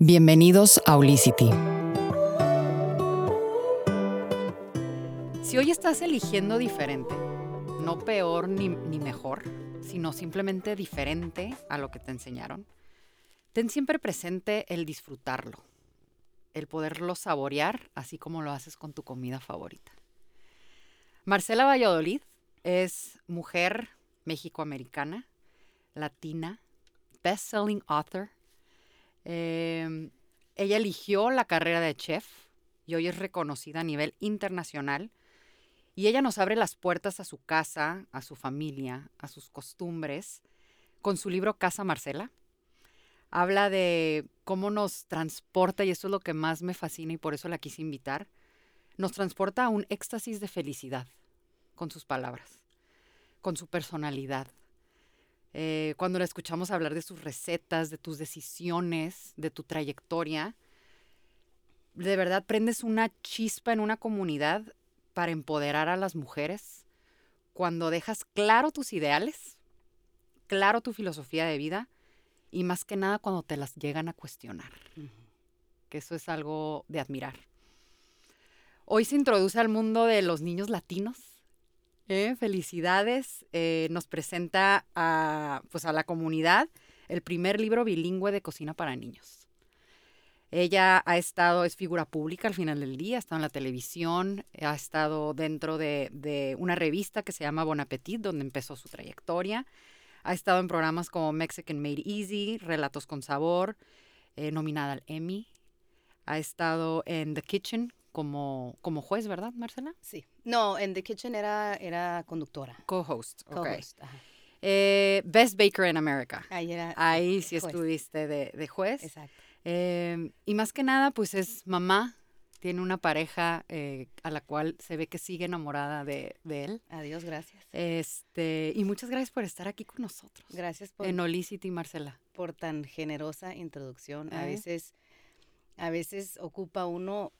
Bienvenidos a Olicity. Si hoy estás eligiendo diferente, no peor ni, ni mejor, sino simplemente diferente a lo que te enseñaron, ten siempre presente el disfrutarlo, el poderlo saborear, así como lo haces con tu comida favorita. Marcela Valladolid es mujer mexicoamericana, latina, best-selling author. Eh, ella eligió la carrera de chef y hoy es reconocida a nivel internacional. Y ella nos abre las puertas a su casa, a su familia, a sus costumbres, con su libro Casa Marcela. Habla de cómo nos transporta, y eso es lo que más me fascina y por eso la quise invitar, nos transporta a un éxtasis de felicidad con sus palabras, con su personalidad. Eh, cuando la escuchamos hablar de sus recetas, de tus decisiones, de tu trayectoria, de verdad prendes una chispa en una comunidad para empoderar a las mujeres cuando dejas claro tus ideales, claro tu filosofía de vida y más que nada cuando te las llegan a cuestionar, que eso es algo de admirar. Hoy se introduce al mundo de los niños latinos. ¿Eh? Felicidades. Eh, nos presenta a, pues a la comunidad el primer libro bilingüe de cocina para niños. Ella ha estado, es figura pública al final del día, ha estado en la televisión, ha estado dentro de, una revista que se llama Bon Appetit, donde empezó su trayectoria. Ha estado en programas como Mexican Made Easy, Relatos con Sabor, eh, nominada al Emmy. Ha estado en The Kitchen como, como juez, ¿verdad, Marcela? Sí. No, en The Kitchen era, era conductora. Co-host. Co-host, ajá. Eh, Best Baker in America. Ahí era. Ahí sí juez. estuviste de, de juez. Exacto. Eh, y más que nada, pues es mamá, tiene una pareja eh, a la cual se ve que sigue enamorada de, de él. Adiós, gracias. Este, y muchas gracias por estar aquí con nosotros. Gracias por, En Olicity, Marcela. por tan generosa introducción. A veces, a veces ocupa uno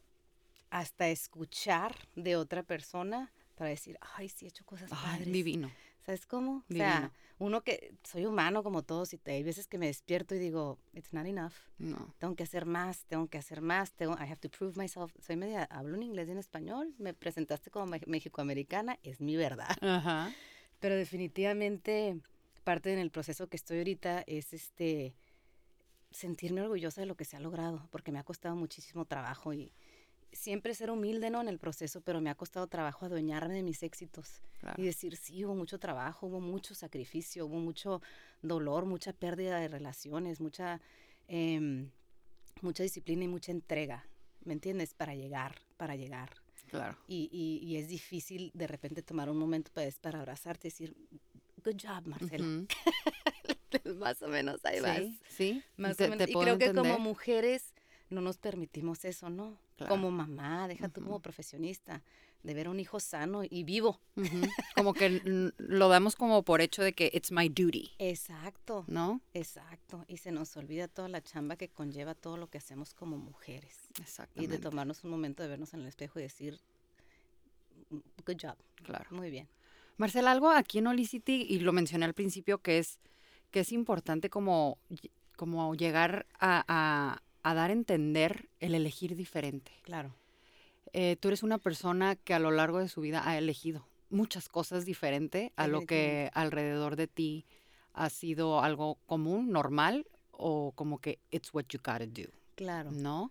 hasta escuchar de otra persona para decir, ay, sí he hecho cosas Ay, padres. divino. ¿Sabes cómo? O sea, uno que soy humano como todos y hay veces que me despierto y digo, it's not enough. No. Tengo que hacer más, tengo que hacer más, tengo, I have to prove myself. Soy media, hablo en inglés y en español, me presentaste como me- mexicoamericana, es mi verdad. Ajá. Pero definitivamente parte en el proceso que estoy ahorita es este sentirme orgullosa de lo que se ha logrado, porque me ha costado muchísimo trabajo y siempre ser humilde ¿no? en el proceso, pero me ha costado trabajo adueñarme de mis éxitos Claro. y decir, sí, hubo mucho trabajo, hubo mucho sacrificio, hubo mucho dolor, mucha pérdida de relaciones, mucha, em, mucha disciplina y mucha entrega, ¿me entiendes? Para llegar, para llegar. Claro. Y, y, y es difícil de repente tomar un momento para, para abrazarte y decir, good job, Marcela. Ujú. Más o menos ahí vas. Sí, sí. Más te- o menos. Y creo que como mujeres no nos permitimos eso, ¿no? Claro. Como mamá, deja tú como profesionista, de ver a un hijo sano y vivo. Como que lo damos como por hecho de que it's my duty, Exacto, ¿no? exacto. Y se nos olvida toda la chamba que conlleva todo lo que hacemos como mujeres. Y Exactamente. de tomarnos un momento de vernos en el espejo y decir, "Mm, good job, Claro. muy bien. Marcela, algo aquí en Olicity, y lo mencioné al principio, que es, que es importante como, como llegar a, a- a dar a entender el elegir diferente. Claro. Eh, tú eres una persona que a lo largo de su vida ha elegido muchas cosas diferentes a lo que alrededor de ti ha sido algo común, normal, o como que it's what you gotta do, Claro. ¿no?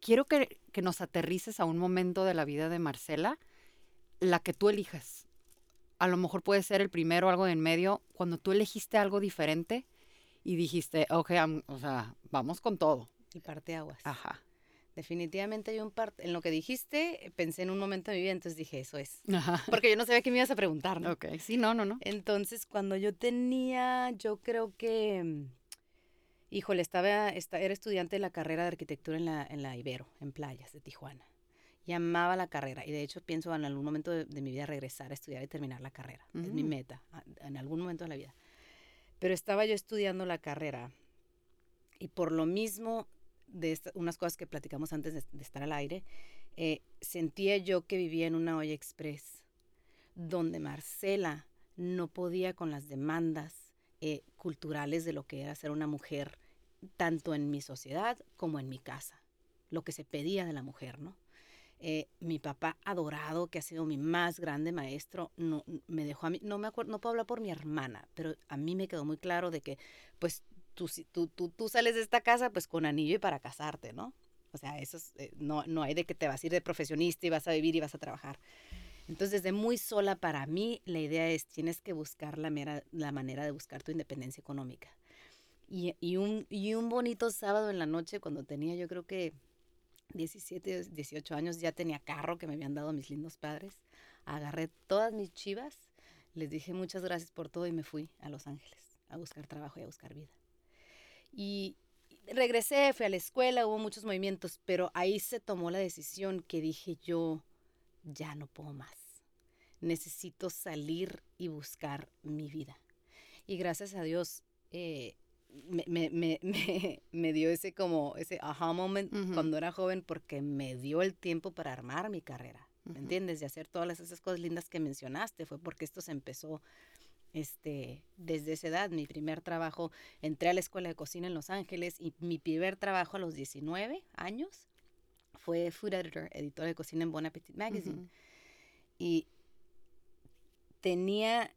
Quiero que, que nos aterrices a un momento de la vida de Marcela, la que tú elijas. A lo mejor puede ser el primero algo de en medio, cuando tú elegiste algo diferente y dijiste, ok, o sea, vamos con todo. Y parte aguas. Ajá. Definitivamente hay un parte, en lo que dijiste, pensé en un momento de mi vida, entonces dije, eso es. Ajá. Porque yo no sabía qué me ibas a preguntar, ¿no? Ok, sí, no, no, no. Entonces, cuando yo tenía, yo creo que, mm, híjole, estaba, esta- era estudiante de la carrera de arquitectura en la, en la Ibero, en playas de Tijuana. Y amaba la carrera. Y de hecho pienso en algún momento de, de mi vida regresar a estudiar y terminar la carrera. Es mi Mm. meta, en algún momento de la vida. Pero estaba yo estudiando la carrera y por lo mismo de esta- unas cosas que platicamos antes de, de estar al aire, eh, sentía yo que vivía en una olla express donde Marcela no podía con las demandas eh, culturales de lo que era ser una mujer tanto en mi sociedad como en mi casa, lo que se pedía de la mujer, ¿no? Eh, mi papá adorado, que ha sido mi más grande maestro, no, me dejó a mí, no me acuerdo, no puedo hablar por mi hermana, pero a mí me quedó muy claro de que, pues, tú, tú, tú, tú sales de esta casa, pues, con anillo y para casarte, ¿no? O sea, eso eh, no, no hay de que te vas a ir de profesionista y vas a vivir y vas a trabajar. Entonces, desde muy sola para mí, la idea es, tienes que buscar la, mera, la manera de buscar tu independencia económica. Y, y, un, y un bonito sábado en la noche, cuando tenía yo creo que 17, 18 años, ya tenía carro que me habían dado mis lindos padres. Agarré todas mis chivas, les dije muchas gracias por todo y me fui a Los Ángeles a buscar trabajo y a buscar vida. Y regresé, fui a la escuela, hubo muchos movimientos, pero ahí se tomó la decisión que dije yo, ya no puedo más. Necesito salir y buscar mi vida. Y gracias a Dios, eh, me, me, me, me, dio ese como, ese aha moment cuando era joven porque me dio el tiempo para armar mi carrera, ¿me entiendes? De hacer todas esas cosas lindas que mencionaste, fue porque esto se empezó este, desde esa edad. Mi primer trabajo, entré a la escuela de cocina en Los Ángeles y mi primer trabajo a los 19 años fue food editor, editor de cocina en Bon Appetit Magazine. Y tenía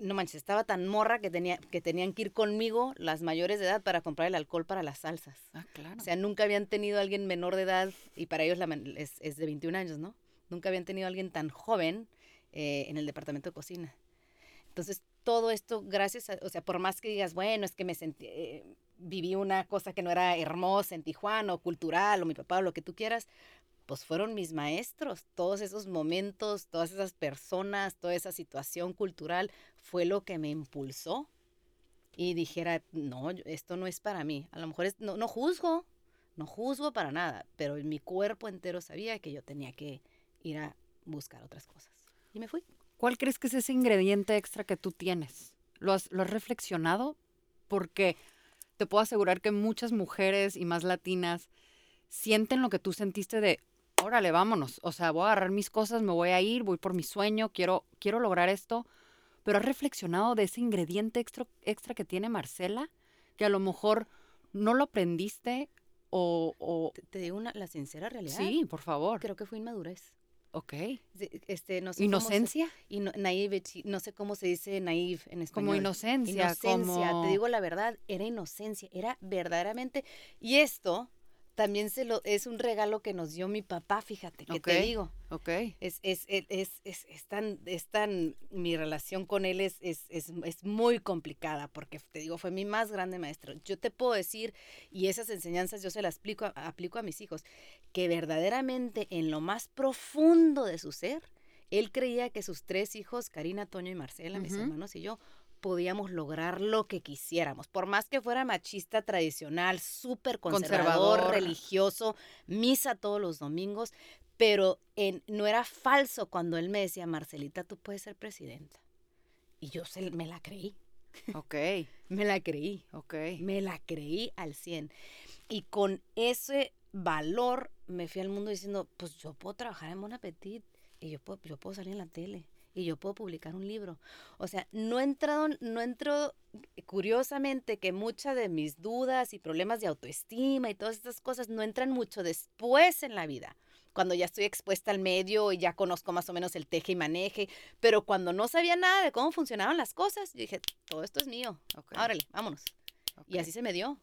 no manches, estaba tan morra que, tenía, que tenían que ir conmigo las mayores de edad para comprar el alcohol para las salsas. Ah, claro. O sea, nunca habían tenido a alguien menor de edad, y para ellos la, es, es, de 21 años, ¿no? Nunca habían tenido a alguien tan joven eh, en el departamento de cocina. Entonces, todo esto, gracias a, o sea, por más que digas, bueno, es que me sentí, eh, viví una cosa que no era hermosa en Tijuana, o cultural, o mi papá, o lo que tú quieras, pues fueron mis maestros. Todos esos momentos, todas esas personas, toda esa situación cultural fue lo que me impulsó y dijera, no, esto no es para mí. A lo mejor es, no, no juzgo, no juzgo para nada, pero mi cuerpo entero sabía que yo tenía que ir a buscar otras cosas. Y me fui. ¿Cuál crees que es ese ingrediente extra que tú tienes? ¿Lo has, lo has reflexionado? Porque te puedo asegurar que muchas mujeres y más latinas sienten lo que tú sentiste de, órale, vámonos. O sea, voy a agarrar mis cosas, me voy a ir, voy por mi sueño, quiero, quiero lograr esto. Pero has reflexionado de ese ingrediente extra, extra que tiene Marcela, que a lo mejor no lo aprendiste o... Te, digo una, la sincera realidad. Sí, por favor. Creo que fue inmadurez. Ok. Este, no sé ¿Inocencia? no sé cómo se dice naive en español. Como inocencia. Inocencia, te digo la verdad, era inocencia, era verdaderamente... Y esto también se lo, es un regalo que nos dio mi papá, fíjate, que te digo. Ok. Es, es, es, es, es, tan, es tan, mi relación con él es, es, es, es muy complicada, porque te digo, fue mi más grande maestro. Yo te puedo decir, y esas enseñanzas yo se las aplico aplico a mis hijos, que verdaderamente en lo más profundo de su ser, él creía que sus tres hijos, Karina, Toño y Marcela, mis hermanos y yo, podíamos lograr lo que quisiéramos. Por más que fuera machista tradicional, súper conservador, religioso, misa todos los domingos, pero en, no era falso cuando él me decía, Marcelita, tú puedes ser presidenta. Y yo se, me la creí. Ok. me la creí. Ok. Me la creí al 100. Y con ese valor me fui al mundo diciendo, pues yo puedo trabajar en Bon Appetit y yo puedo, yo puedo salir en la tele y yo puedo publicar un libro. O sea, no he entrado, no entro, curiosamente, que muchas de mis dudas y problemas de autoestima y todas estas cosas no entran mucho después en la vida. Cuando ya estoy expuesta al medio y ya conozco más o menos el teje y maneje, pero cuando no sabía nada de cómo funcionaban las cosas, yo dije, todo esto es mío. Okay. Órale, vámonos. Y así se me dio.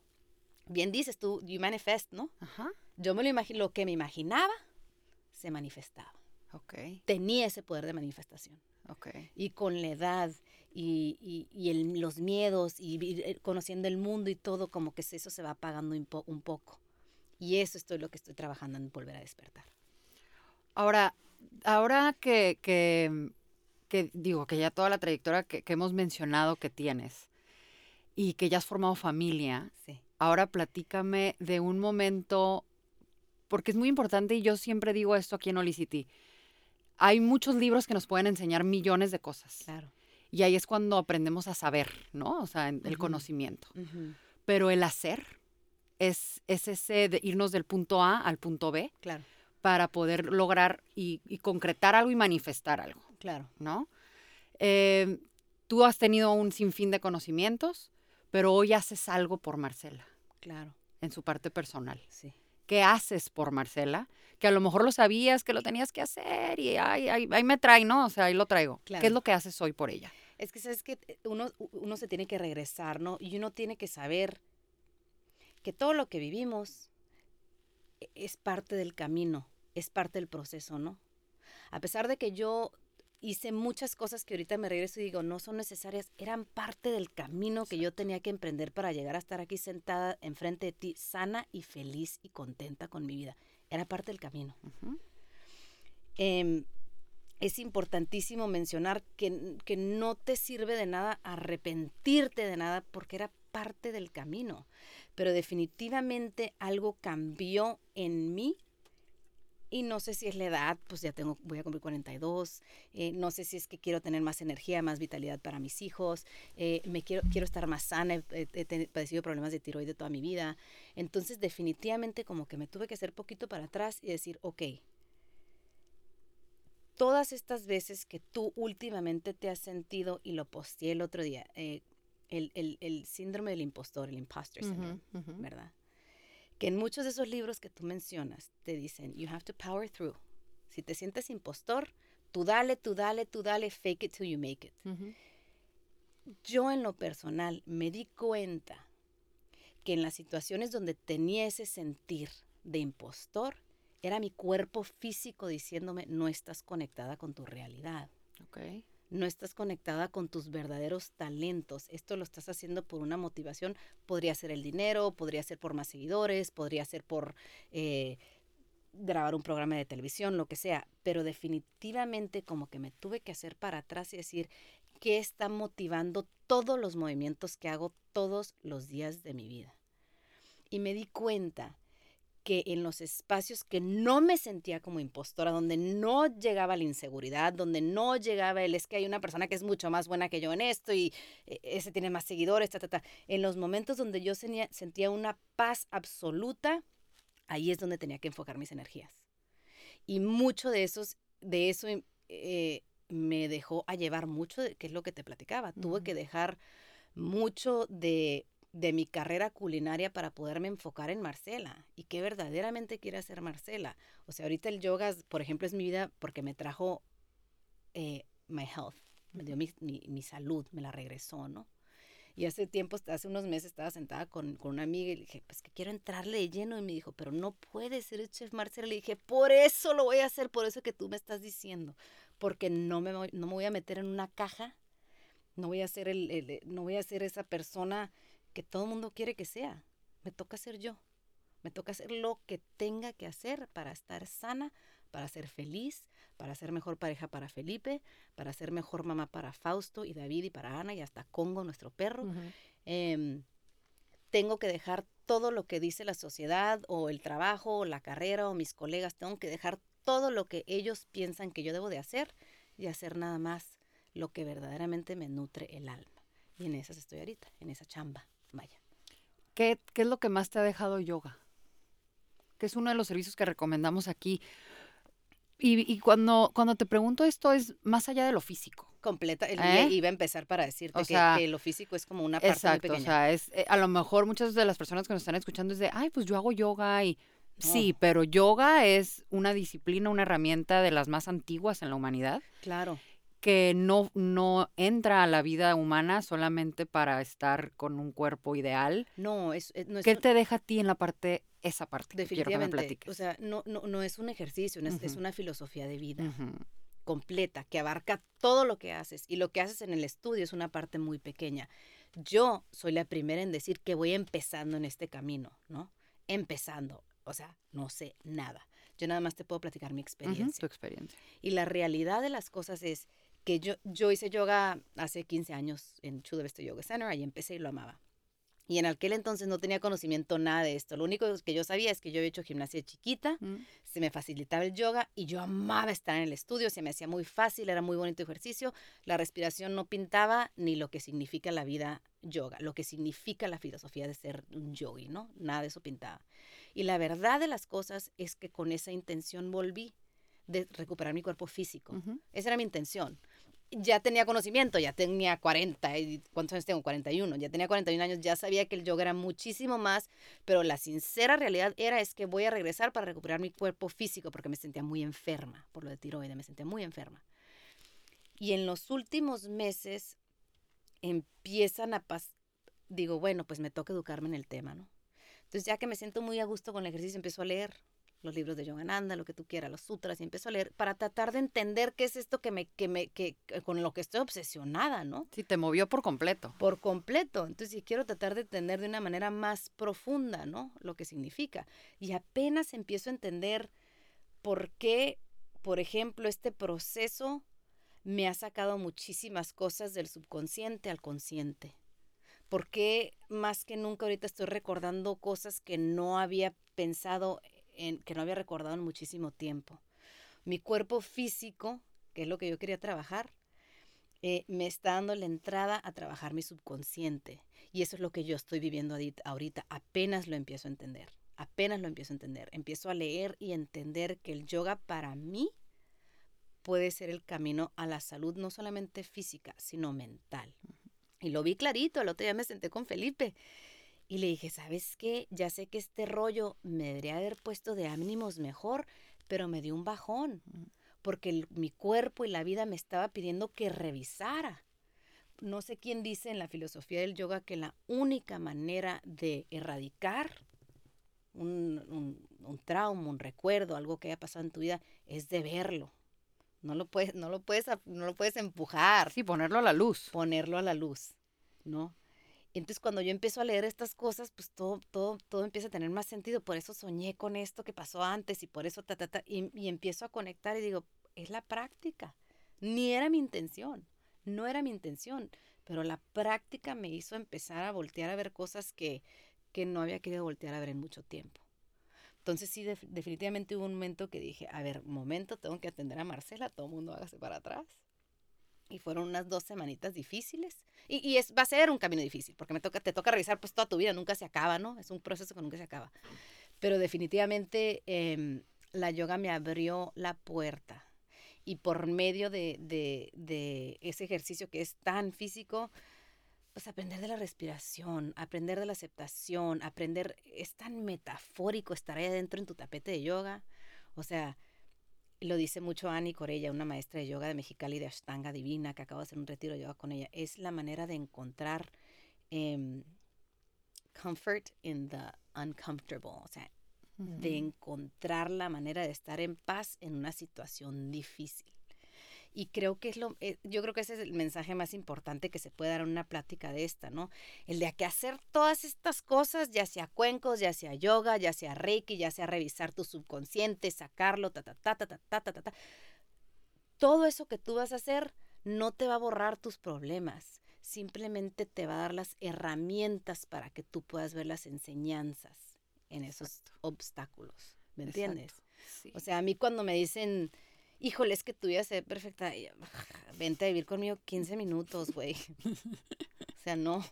Bien dices tú, you manifest, ¿no? Ajá. Yo me lo imagino, lo que me imaginaba se manifestaba. Okay. Tenía ese poder de manifestación. Okay. Y con la edad y, y, y el, los miedos y, y, eh, conociendo el mundo y todo, como que eso se va apagando un, po, un poco. Y eso es lo que estoy trabajando en volver a despertar. Ahora, ahora que, que, que digo, que ya toda la trayectoria que, que, hemos mencionado que tienes y que ya has formado familia, sí. ahora platícame de un momento, porque es muy importante y yo siempre digo esto aquí en Olicity hay muchos libros que nos pueden enseñar millones de cosas. Claro. Y ahí es cuando aprendemos a saber, ¿no? O sea, el uh -huh. conocimiento. Uh -huh. Pero el hacer es, es ese de irnos del punto A al punto B. Claro. Para poder lograr y, y concretar algo y manifestar algo. Claro. ¿No? Eh, tú has tenido un sinfín de conocimientos, pero hoy haces algo por Marcela. Claro, en su parte personal. sí. ¿Qué haces por Marcela? Que a lo mejor lo sabías que lo tenías que hacer y ay, ay, ahí me trae, ¿no? O sea, ahí lo traigo. ¿Qué Claro. es lo que haces hoy por ella? Es que sabes que uno, uno se tiene que regresar, ¿no? Y uno tiene que saber que todo lo que vivimos e- es parte del camino, es parte del proceso, ¿no? A pesar de que yo hice muchas cosas que ahorita me regreso y digo, no son necesarias, eran parte del camino que yo tenía que emprender para llegar a estar aquí sentada enfrente de ti, sana y feliz y contenta con mi vida. Era parte del camino. Em, es importantísimo mencionar que, que no te sirve de nada arrepentirte de nada porque era parte del camino. Pero definitivamente algo cambió en mí y no sé si es la edad, pues ya tengo, voy a cumplir 42, eh, no sé si es que quiero tener más energía, más vitalidad para mis hijos, eh, me quiero, quiero estar más sana, he, he- he padecido problemas de tiroide toda mi vida. Entonces definitivamente como que me tuve que hacer poquito para atrás y decir, ok, todas estas veces que tú últimamente te has sentido, y lo posteé el otro día, eh, el, el- el síndrome del impostor, el imposter syndrome. ¿verdad? Que en muchos de esos libros que tú mencionas te dicen, you have to power through. Si te sientes impostor, tú dale, tú dale, tú dale, fake it till you make it. Ujú. Yo en lo personal me di cuenta que en las situaciones donde tenía ese sentir de impostor, era mi cuerpo físico diciéndome, no estás conectada con tu realidad. Ok. No estás conectada con tus verdaderos talentos. Esto lo estás haciendo por una motivación. Podría ser el dinero, podría ser por más seguidores, podría ser por eh, grabar un programa de televisión, lo que sea. Pero definitivamente como que me tuve que hacer para atrás y decir qué está motivando todos los movimientos que hago todos los días de mi vida. Y me di cuenta que en los espacios que no me sentía como impostora, donde no llegaba la inseguridad, donde no llegaba el es que hay una persona que es mucho más buena que yo en esto y eh, ese tiene más seguidores, ta, ta, ta. En los momentos donde yo sentía, sentía una paz absoluta, ahí es donde tenía que enfocar mis energías. Y mucho de esos, de eso eh, me dejó a llevar mucho, de, que es lo que te platicaba. Tuve que dejar mucho de de mi carrera culinaria para poderme enfocar en Marcela y qué verdaderamente quiere hacer Marcela. O sea, ahorita el yoga, por ejemplo, es mi vida porque me trajo eh, my health, me dio mi, mi, mi, salud, me la regresó, ¿no? Y hace tiempo, hace unos meses estaba sentada con, con una amiga y le dije, pues que quiero entrarle de lleno. Y me dijo, pero no puedes ser chef Marcela. Le dije, por eso lo voy a hacer, por eso que tú me estás diciendo. Porque no me, voy, no me voy a meter en una caja, no voy a ser, el, el, no voy a ser esa persona que todo el mundo quiere que sea. Me toca ser yo. Me toca hacer lo que tenga que hacer para estar sana, para ser feliz, para ser mejor pareja para Felipe, para ser mejor mamá para Fausto y David y para Ana y hasta Congo, nuestro perro. Uh -huh. eh, tengo que dejar todo lo que dice la sociedad o el trabajo o la carrera o mis colegas. Tengo que dejar todo lo que ellos piensan que yo debo de hacer y hacer nada más lo que verdaderamente me nutre el alma. Y en esas estoy ahorita, en esa chamba. Vaya. ¿Qué, ¿Qué, es lo que más te ha dejado yoga? Que es uno de los servicios que recomendamos aquí. Y, y cuando, cuando te pregunto esto es más allá de lo físico. Completa. El ¿Eh? Iba a empezar para decirte o que, sea, que, lo físico es como una parte exacto, muy pequeña. O sea, es, eh, a lo mejor muchas de las personas que nos están escuchando es de, ay, pues yo hago yoga y... No. Sí, pero yoga es una disciplina, una herramienta de las más antiguas en la humanidad. Claro que no, no entra a la vida humana solamente para estar con un cuerpo ideal. No, es, es no es ¿Qué un, te deja a ti en la parte, esa parte? Definitivamente. Que o sea, no, no, no es un ejercicio, no es, uh -huh. es una filosofía de vida. Uh -huh. completa, que abarca todo lo que haces y lo que haces en el estudio es una parte muy pequeña. Yo soy la primera en decir que voy empezando en este camino, ¿no? Empezando, o sea, no sé nada. Yo nada más te puedo platicar mi experiencia. Uh -huh, tu experiencia. Y la realidad de las cosas es que yo, yo hice yoga hace 15 años en Chula Vista Yoga Center, ahí empecé y lo amaba. Y en aquel entonces no tenía conocimiento nada de esto. Lo único que yo sabía es que yo había hecho gimnasia chiquita, mm. se me facilitaba el yoga y yo amaba estar en el estudio, se me hacía muy fácil, era muy bonito ejercicio. La respiración no pintaba ni lo que significa la vida yoga, lo que significa la filosofía de ser un yogi, ¿no? Nada de eso pintaba. Y la verdad de las cosas es que con esa intención volví de recuperar mi cuerpo físico. Uh -huh. Esa era mi intención. Ya tenía conocimiento, ya tenía 40, y ¿cuántos años tengo? 41, ya tenía 41 años, ya sabía que el yoga era muchísimo más, pero la sincera realidad era es que voy a regresar para recuperar mi cuerpo físico porque me sentía muy enferma por lo de tiroides, me sentía muy enferma. Y en los últimos meses empiezan a pasar, digo, bueno, pues me toca educarme en el tema, ¿no? Entonces ya que me siento muy a gusto con el ejercicio, empiezo a leer, los libros de Yogananda, lo que tú quieras, los sutras, y empiezo a leer para tratar de entender qué es esto que me, que me, que, con lo que estoy obsesionada, ¿no? Sí, te movió por completo. Por completo. Entonces, sí quiero tratar de entender de una manera más profunda, ¿no? Lo que significa. Y apenas empiezo a entender por qué, por ejemplo, este proceso me ha sacado muchísimas cosas del subconsciente al consciente. ¿Por qué más que nunca ahorita estoy recordando cosas que no había pensado que no había recordado en muchísimo tiempo. Mi cuerpo físico, que es lo que yo quería trabajar, eh, me está dando la entrada a trabajar mi subconsciente. Y eso es lo que yo estoy viviendo ahorita. Apenas lo empiezo a entender. Apenas lo empiezo a entender. Empiezo a leer y entender que el yoga para mí puede ser el camino a la salud, no solamente física, sino mental. Y lo vi clarito. El otro día me senté con Felipe y le dije, ¿sabes qué? Ya sé que este rollo me debería haber puesto de ánimos mejor, pero me dio un bajón, porque mi cuerpo y la vida me estaba pidiendo que revisara. No sé quién dice en la filosofía del yoga que la única manera de erradicar un, un, trauma, un recuerdo, algo que haya pasado en tu vida, es de verlo. No lo puedes, no lo puedes, no lo puedes empujar. Sí, ponerlo a la luz. Ponerlo a la luz, ¿no? Entonces cuando yo empiezo a leer estas cosas, pues todo, todo, todo empieza a tener más sentido. Por eso soñé con esto que pasó antes y por eso, ta, ta, ta, y, y empiezo a conectar y digo, es la práctica. Ni era mi intención, no era mi intención, pero la práctica me hizo empezar a voltear a ver cosas que, que no había querido voltear a ver en mucho tiempo. Entonces sí, definitivamente hubo un momento que dije, a ver, momento, tengo que atender a Marcela, todo el mundo hágase para atrás y fueron unas dos semanitas difíciles. Y, y, es, va a ser un camino difícil, porque me toca, te toca revisar pues toda tu vida, nunca se acaba, ¿no? Es un proceso que nunca se acaba. Pero definitivamente em, la yoga me abrió la puerta. Y por medio de, de, de, ese ejercicio que es tan físico, pues aprender de la respiración, aprender de la aceptación, aprender, es tan metafórico estar ahí adentro en tu tapete de yoga. O sea, lo dice mucho Annie Corella, una maestra de yoga de Mexicali de Ashtanga Divina, que acabo de hacer un retiro de yoga con ella. Es la manera de encontrar em, comfort in the uncomfortable, o sea, de encontrar la manera de estar en paz en una situación difícil. Y creo que es lo, eh, yo creo que ese es el mensaje más importante que se puede dar en una plática de esta, ¿no? El de que hacer todas estas cosas, ya sea cuencos, ya sea yoga, ya sea reiki, ya sea revisar tu subconsciente, sacarlo, ta, ta, ta, ta, ta, ta, ta, ta, ta. Todo eso que tú vas a hacer no te va a borrar tus problemas, simplemente te va a dar las herramientas para que tú puedas ver las enseñanzas en esos obstáculos, ¿me entiendes? O sea, a mí cuando me dicen híjole, es que tu vida se ve perfecta. Vente a vivir conmigo 15 minutos, güey. o sea, no.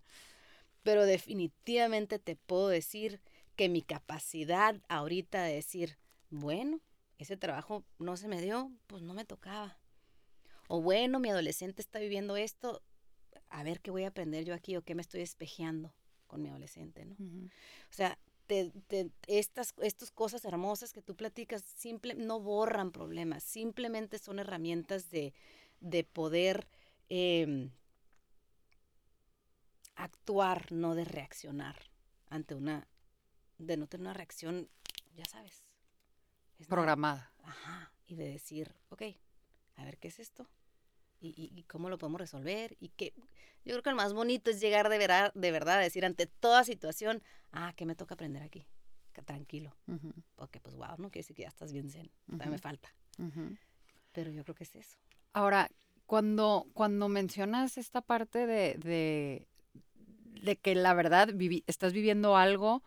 Pero definitivamente te puedo decir que mi capacidad ahorita de decir, bueno, ese trabajo no se me dio, pues no me tocaba. O bueno, mi adolescente está viviendo esto, a ver qué voy a aprender yo aquí o qué me estoy espejeando con mi adolescente, ¿no? O sea, estas, estas cosas hermosas que tú platicas simple, no borran problemas, simplemente son herramientas de, de poder em, actuar, no de reaccionar ante una, de no tener una reacción, ya sabes. Programada. ajá, y de decir, ok, a ver qué es esto y, cómo lo podemos resolver y que yo creo que lo más bonito es llegar de, verdad, de verdad a decir ante toda situación, ah, que me toca aprender aquí, que tranquilo, porque pues wow, no quiere decir que ya estás bien zen, todavía me falta, pero yo creo que es eso. Ahora, cuando, cuando mencionas esta parte de, de, de que la verdad estás viviendo algo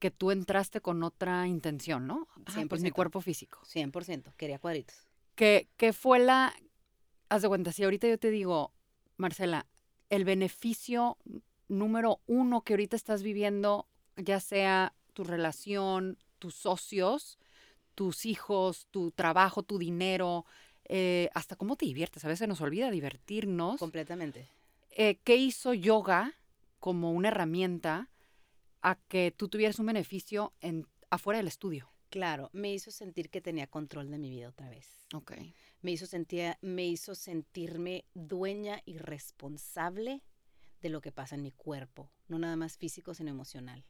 que tú entraste con otra intención, ¿no? Ah, pues mi cuerpo físico. 100%, quería cuadritos. ¿Qué, qué fue la, haz de cuenta, si ahorita yo te digo, Marcela, el beneficio número uno que ahorita estás viviendo, ya sea tu relación, tus socios, tus hijos, tu trabajo, tu dinero, eh, hasta cómo te diviertes. A veces nos olvida divertirnos. Completamente. Eh, ¿Qué hizo yoga como una herramienta a que tú tuvieras un beneficio en, afuera del estudio? Claro, me hizo sentir que tenía control de mi vida otra vez. Ok. Me hizo, sentir, me hizo sentirme dueña y responsable de lo que pasa en mi cuerpo, no nada más físico, sino emocional.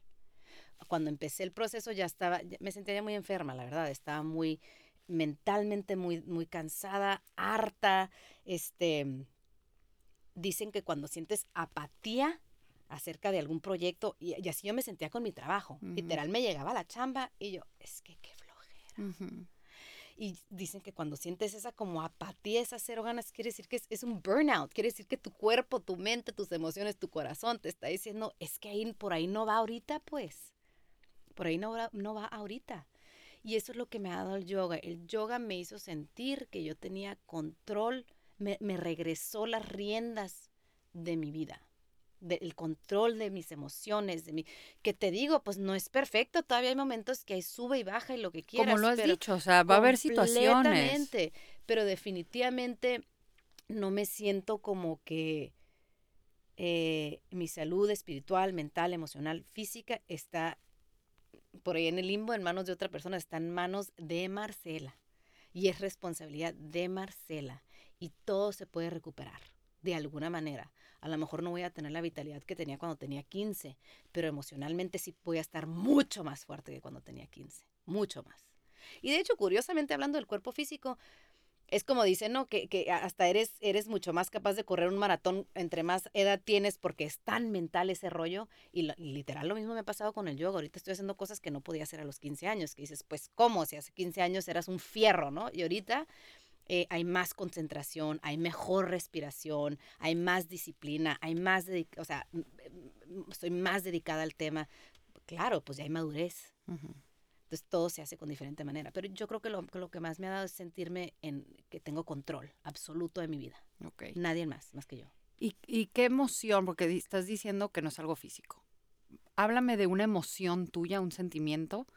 Cuando empecé el proceso ya estaba, me sentía ya muy enferma, la verdad, estaba muy mentalmente muy, muy cansada, harta, este, dicen que cuando sientes apatía acerca de algún proyecto, y, así yo me sentía con mi trabajo, literal me llegaba la chamba y yo, es que qué flojera. Y dicen que cuando sientes esa como apatía, esas cero ganas, quiere decir que es, un burnout, quiere decir que tu cuerpo, tu mente, tus emociones, tu corazón te está diciendo, es que ahí, por ahí no va ahorita, pues. Por ahí no, no va ahorita. Y eso es lo que me ha dado el yoga. El yoga me hizo sentir que yo tenía control, me, me regresó las riendas de mi vida del control de mis emociones, de mi, que te digo, pues no es perfecto, todavía hay momentos que hay sube y baja y lo que quieras. Como lo has dicho, o sea, va a haber situaciones. Pero definitivamente no me siento como que eh, mi salud espiritual, mental, emocional, física está por ahí en el limbo, en manos de otra persona, está en manos de Marcela. Y es responsabilidad de Marcela. Y todo se puede recuperar de alguna manera. A lo mejor no voy a tener la vitalidad que tenía cuando tenía 15, pero emocionalmente sí voy a estar mucho más fuerte que cuando tenía 15, mucho más. Y de hecho, curiosamente hablando del cuerpo físico, es como dicen, ¿no? Que, que, hasta eres, eres mucho más capaz de correr un maratón entre más edad tienes porque es tan mental ese rollo. Y, literal lo mismo me ha pasado con el yoga. Ahorita estoy haciendo cosas que no podía hacer a los 15 años. Que dices, pues, ¿cómo? Si hace 15 años eras un fierro, ¿no? Y ahorita eh, hay más concentración, hay mejor respiración, hay más disciplina, hay más, o sea, estoy más dedicada al tema. Claro, pues ya hay madurez. Entonces todo se hace con diferente manera. Pero yo creo que lo, que más me ha dado es sentirme en que tengo control absoluto de mi vida. Okay. Nadie más, más que yo. ¿Y, ¿Y qué emoción? Porque estás diciendo que no es algo físico. Háblame de una emoción tuya, un sentimiento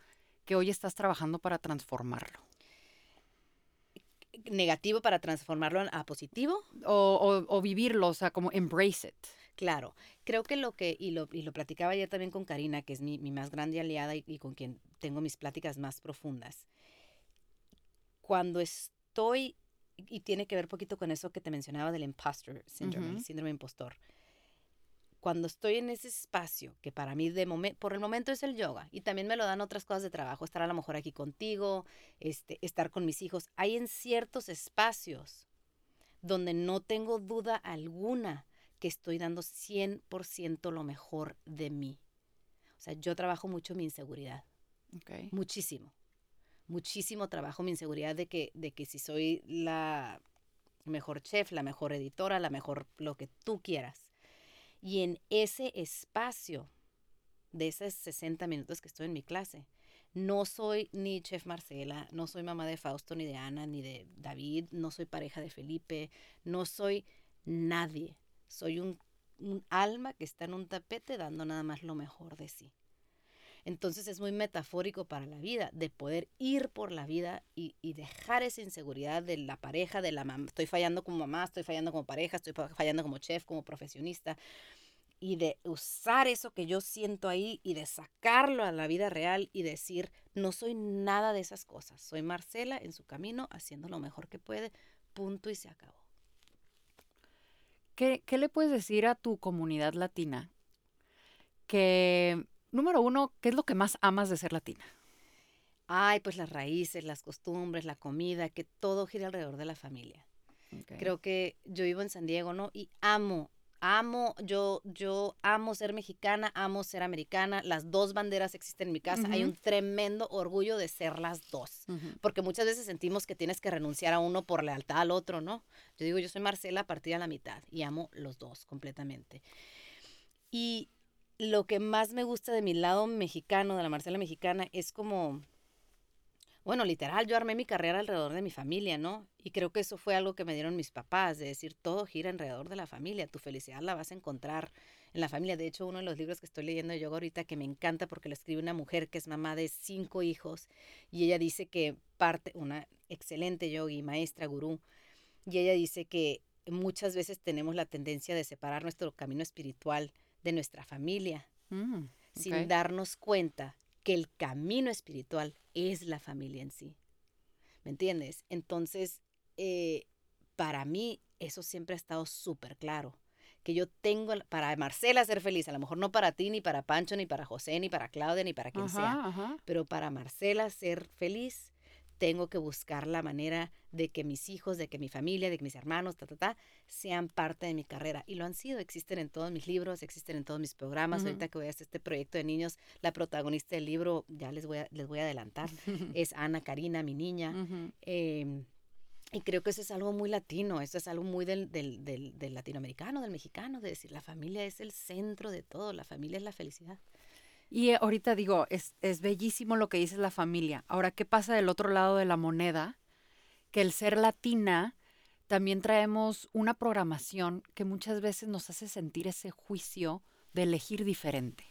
que hoy estás trabajando para transformarlo negativo para transformarlo a positivo. O, o, vivirlo, o sea, como embrace it. Claro, creo que lo que, y lo, y lo platicaba ayer también con Karina, que es mi, mi más grande aliada y, con quien tengo mis pláticas más profundas. Cuando estoy, y tiene que ver poquito con eso que te mencionaba del imposter syndrome, el síndrome impostor cuando estoy en ese espacio, que para mí de por el momento es el yoga, y también me lo dan otras cosas de trabajo, estar a lo mejor aquí contigo, este, estar con mis hijos, hay en ciertos espacios donde no tengo duda alguna que estoy dando 100% lo mejor de mí. O sea, yo trabajo mucho mi inseguridad. Muchísimo. Muchísimo trabajo mi inseguridad de que, de que si soy la mejor chef, la mejor editora, la mejor lo que tú quieras y en ese espacio de esos 60 minutos que estoy en mi clase, no soy ni chef Marcela, no soy mamá de Fausto, ni de Ana, ni de David, no soy pareja de Felipe, no soy nadie. Soy un, alma que está en un tapete dando nada más lo mejor de sí. Entonces es muy metafórico para la vida, de poder ir por la vida y, dejar esa inseguridad de la pareja, de la mamá. Estoy fallando como mamá, estoy fallando como pareja, estoy fallando como chef, como profesionista. Y de usar eso que yo siento ahí y de sacarlo a la vida real y decir, no soy nada de esas cosas. Soy Marcela en su camino, haciendo lo mejor que puede, punto y se acabó. ¿Qué, qué le puedes decir a tu comunidad latina que Número uno, ¿qué es lo que más amas de ser latina? Ay, pues las raíces, las costumbres, la comida, que todo gira alrededor de la familia. Creo que yo vivo en San Diego, ¿no? Y amo, amo, yo, yo amo ser mexicana, amo ser americana. Las dos banderas existen en mi casa. Hay un tremendo orgullo de ser las dos. Porque muchas veces sentimos que tienes que renunciar a uno por lealtad al otro, ¿no? Yo digo, yo soy Marcela partida a la mitad y amo los dos completamente. Y lo que más me gusta de mi lado mexicano, de la Marcela mexicana, es como, Bueno, literal, yo armé mi carrera alrededor de mi familia, ¿no? Y creo que eso fue algo que me dieron mis papás, de decir, todo gira alrededor de la familia, tu felicidad la vas a encontrar en la familia. De hecho, uno de los libros que estoy leyendo yo ahorita que me encanta porque lo escribe una mujer que es mamá de cinco hijos y ella dice que parte, una excelente yogi, maestra, gurú, y ella dice que muchas veces tenemos la tendencia de separar nuestro camino espiritual de nuestra familia, Mm, sin darnos cuenta que el camino espiritual es la familia en sí. ¿Me entiendes? Entonces, eh, para mí, eso siempre ha estado súper claro. Que yo tengo, para Marcela ser feliz, a lo mejor no para ti, ni para Pancho, ni para José, ni para Claudia, ni para quien sea, ajá. pero para Marcela ser feliz, tengo que buscar la manera de que mis hijos, de que mi familia, de que mis hermanos, ta, ta, ta, sean parte de mi carrera. Y lo han sido, existen en todos mis libros, existen en todos mis programas. Ahorita que voy a hacer este proyecto de niños, la protagonista del libro, ya les voy a, les voy a adelantar, es Ana Karina, mi niña. Em, y creo que eso es algo muy latino, eso es algo muy del, del, del, del latinoamericano, del mexicano, de decir, la familia es el centro de todo, la familia es la felicidad. Y eh, ahorita digo, es, es bellísimo lo que dices la familia. Ahora, ¿qué pasa del otro lado de la moneda? Que el ser latina también traemos una programación que muchas veces nos hace sentir ese juicio de elegir diferente.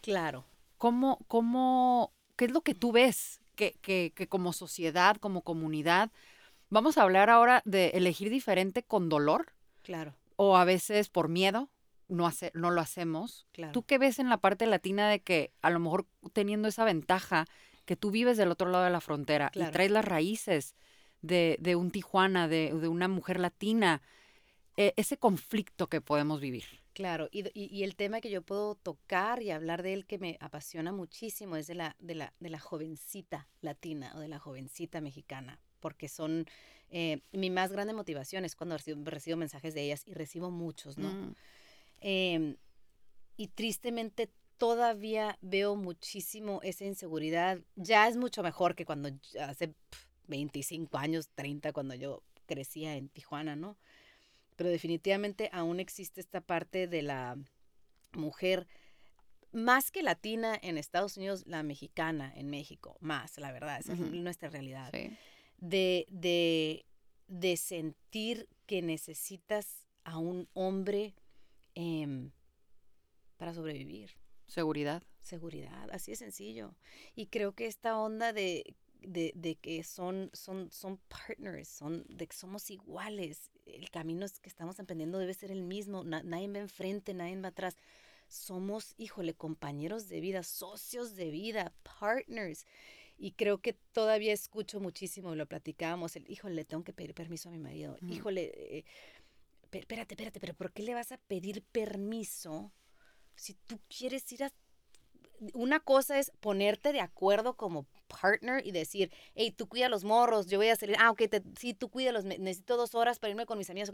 Claro. ¿Cómo, cómo, qué es lo que tú ves que, que, que como sociedad, como comunidad, vamos a hablar ahora de elegir diferente con dolor Claro, o a veces por miedo? No, hace, no lo hacemos. claro. ¿Tú qué ves en la parte latina de que a lo mejor teniendo esa ventaja que tú vives del otro lado de la frontera Claro. y traes las raíces de, de un Tijuana, de, de una mujer latina, eh, ese conflicto que podemos vivir? Claro, y, y- y el tema que yo puedo tocar y hablar de él que me apasiona muchísimo es de la, de la, de la jovencita latina o de la jovencita mexicana, porque son eh, mi más grande motivación es cuando recibo, recibo mensajes de ellas y recibo muchos, ¿no? Mm, Em, y tristemente todavía veo muchísimo esa inseguridad. Ya es mucho mejor que cuando hace pf, 25 años, 30, cuando yo crecía en Tijuana, ¿no? Pero definitivamente aún existe esta parte de la mujer, más que latina en Estados Unidos, la mexicana en México, más, la verdad, esa es nuestra realidad sí. de, de, de sentir que necesitas a un hombre em, para sobrevivir. Seguridad. Seguridad, así de sencillo. Y creo que esta onda de, de, de que son, son, son partners, son, de que somos iguales, el camino es que estamos emprendiendo debe ser el mismo, na- nadie va enfrente, nadie va atrás. Somos, híjole, compañeros de vida, socios de vida, partners. Y creo que todavía escucho muchísimo, lo platicábamos, el, híjole, le tengo que pedir permiso a mi marido. Ujú. Híjole, eh, pe- espérate, espérate, pero ¿por qué le vas a pedir permiso si tú quieres ir a... Una cosa es ponerte de acuerdo como partner y decir, hey, tú cuida los morros, yo voy a salir, ah, ok, te- sí, tú cuídalos, me- necesito dos horas para irme con mis amigas.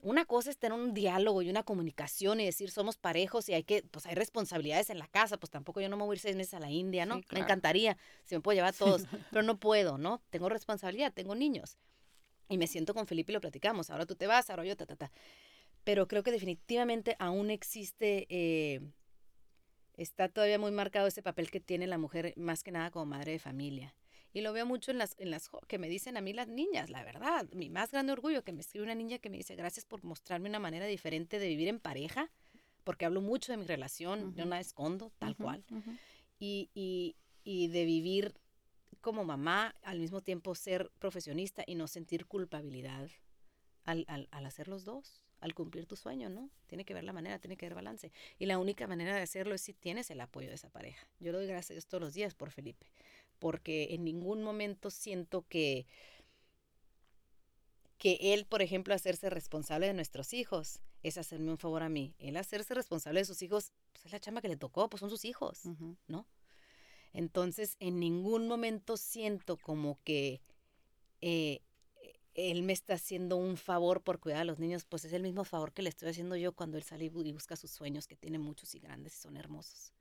Una cosa es tener un diálogo y una comunicación y decir, somos parejos y hay que, pues hay responsabilidades en la casa, pues tampoco yo no me voy a ir seis meses a la India, ¿no? Sí, Me encantaría, si me puedo llevar a todos, pero no puedo, ¿no? Tengo responsabilidad, tengo niños. Y me siento con Felipe y lo platicamos, ahora tú te vas, ahora yo, ta, ta, ta. Pero creo que definitivamente aún existe, eh, está todavía muy marcado ese papel que tiene la mujer más que nada como madre de familia. Y lo veo mucho en las, en las que me dicen a mí las niñas, la verdad. Mi más grande orgullo que me escribe una niña que me dice, gracias por mostrarme una manera diferente de vivir en pareja, porque hablo mucho de mi relación, yo Ujú. no la escondo, tal Ujú, cual ujú. y, y, y de vivir como mamá, al mismo tiempo ser profesionista y no sentir culpabilidad al, al, al hacer los dos, al cumplir tu sueño, ¿no? Tiene que ver la manera, tiene que haber balance. Y la única manera de hacerlo es si tienes el apoyo de esa pareja. Yo le doy gracias a Dios todos los días por Felipe, porque en ningún momento siento que que él, por ejemplo, hacerse responsable de nuestros hijos es hacerme un favor a mí. Él hacerse responsable de sus hijos, pues es la chamba que le tocó, pues son sus hijos. Ujú. ¿no? Entonces, en ningún momento siento como que eh, él me está haciendo un favor por cuidar a los niños, pues es el mismo favor que le estoy haciendo yo cuando él sale y bu- y busca sus sueños, que tiene muchos y grandes y son hermosos.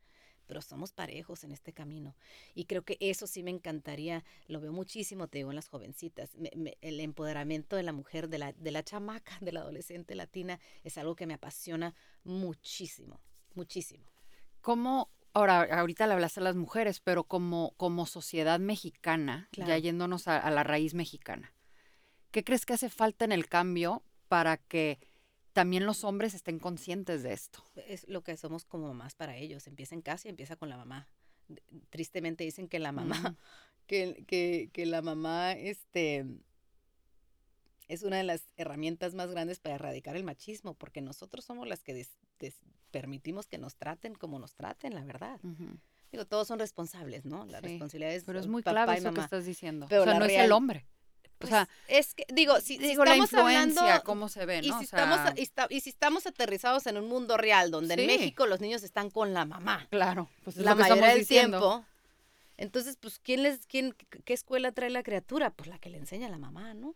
Pero somos parejos en este camino. Y creo que eso sí me encantaría, lo veo muchísimo, te digo, en las jovencitas. El empoderamiento de la mujer, de la, de la chamaca, de la adolescente latina, es algo que me apasiona muchísimo, muchísimo. ¿Cómo, Ahora, ahorita le hablaste a las mujeres, pero como, como sociedad mexicana, ya yéndonos a, a la raíz mexicana, ¿qué crees que hace falta en el cambio para que también los hombres estén conscientes de esto? Es lo que somos como mamás para ellos. Empieza en casa y empieza con la mamá. Tristemente dicen que la mamá, que, que, que la mamá, este, es una de las herramientas más grandes para erradicar el machismo, porque nosotros somos las que des- des- permitimos que nos traten como nos traten, la verdad. Digo, todos son responsables, ¿no? La Sí, responsabilidad es Pero es muy papá clave y eso que estás diciendo. Pero o sea, la no es el hombre. Pues, o sea, es que, digo, si, la estamos influencia, hablando, cómo se ve, y, ¿no? si O sea, estamos, y, y si estamos aterrizados en un mundo real, donde Sí. en México los niños están con la mamá, claro, pues es la lo que mayoría del diciendo. tiempo, entonces, pues, ¿quién les, quién, qué escuela trae la criatura? Pues la que le enseña la mamá, ¿no?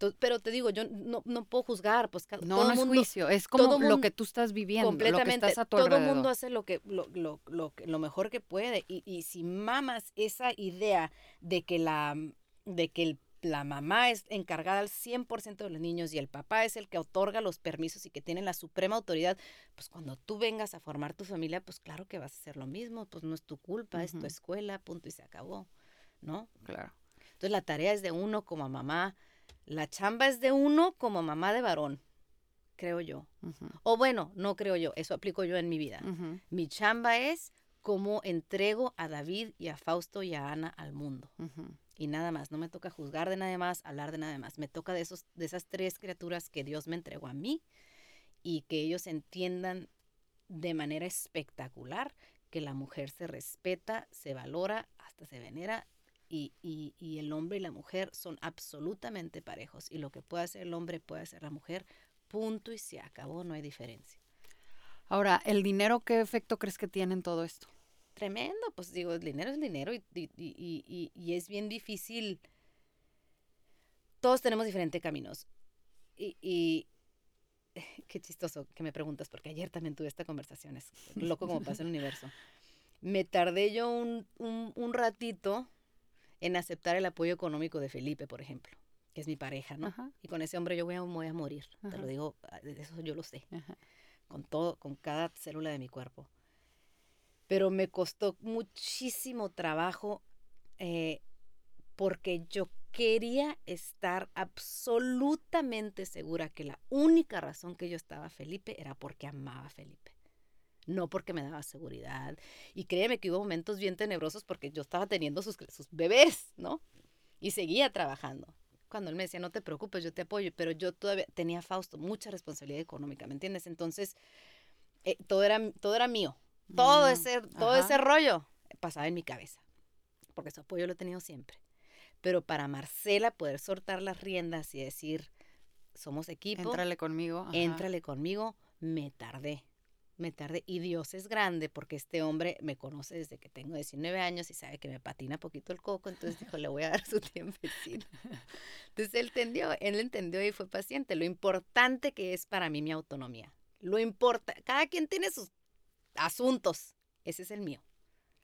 Entonces, pero te digo, yo no, no puedo juzgar, pues ca- No, todo no es juicio, es como todo lo que tú estás viviendo, lo que completamente, estás a tu todo alrededor. mundo hace lo que lo, lo, lo, lo mejor que puede y, y si mamas esa idea de que la de que el- la mamá es encargada al 100% de los niños y el papá es el que otorga los permisos y que tiene la suprema autoridad, pues cuando tú vengas a formar tu familia, pues claro que vas a hacer lo mismo, pues no es tu culpa, es tu escuela, punto y se acabó, ¿no? Claro. Entonces la tarea es de uno como mamá, la chamba es de uno como mamá de varón, creo yo. Ujú, O bueno, no creo yo, eso aplico yo en mi vida. Mi chamba es cómo entrego a David y a Fausto y a Ana al mundo. Y nada más, no me toca juzgar de nada más, hablar de nada más. Me toca de, esos, de esas tres criaturas que Dios me entregó a mí y que ellos entiendan de manera espectacular que la mujer se respeta, se valora, hasta se venera y, y- y el hombre y la mujer son absolutamente parejos. Y lo que puede hacer el hombre puede hacer la mujer, punto y se acabó, no hay diferencia. Ahora, ¿el dinero qué efecto crees que tiene en todo esto? Tremendo, pues digo, el dinero es dinero y, y- es bien difícil. Todos tenemos diferentes caminos. Y, y qué chistoso que me preguntas, porque ayer también tuve esta conversación, es loco como pasa el universo. Me tardé yo un, un- un ratito en aceptar el apoyo económico de Felipe, por ejemplo, que es mi pareja, ¿no? Ajá, Y con ese hombre yo voy a, voy a morir, te lo digo, ah, de eso yo lo sé ajá. con todo, con cada célula de mi cuerpo. Pero me costó muchísimo trabajo eh, porque yo quería estar absolutamente segura que la única razón que yo estaba Felipe era porque amaba a Felipe. No porque me daba seguridad. Y créeme que hubo momentos bien tenebrosos porque yo estaba teniendo sus, sus bebés, ¿no? Y seguía trabajando. Cuando él me decía, no te preocupes, yo te apoyo, pero yo todavía tenía Fausto mucha responsabilidad económica, ¿me entiendes? Entonces, eh, todo, era, todo era mío. Todo, Mm, ese, todo ajá. ese rollo pasaba en mi cabeza, porque su apoyo lo he tenido siempre. Pero para Marcela poder soltar las riendas y decir, somos equipo, Éntrale conmigo. ajá. éntrale conmigo, me tardé. Me tardé. Y Dios es grande porque este hombre me conoce desde que tengo 19 años y sabe que me patina poquito el coco. Entonces dijo, le voy a dar su tiempecito. Entonces él entendió, él entendió y fue paciente. Lo importante que es para mí mi autonomía. Lo importa, cada quien tiene sus asuntos. Ese es el mío.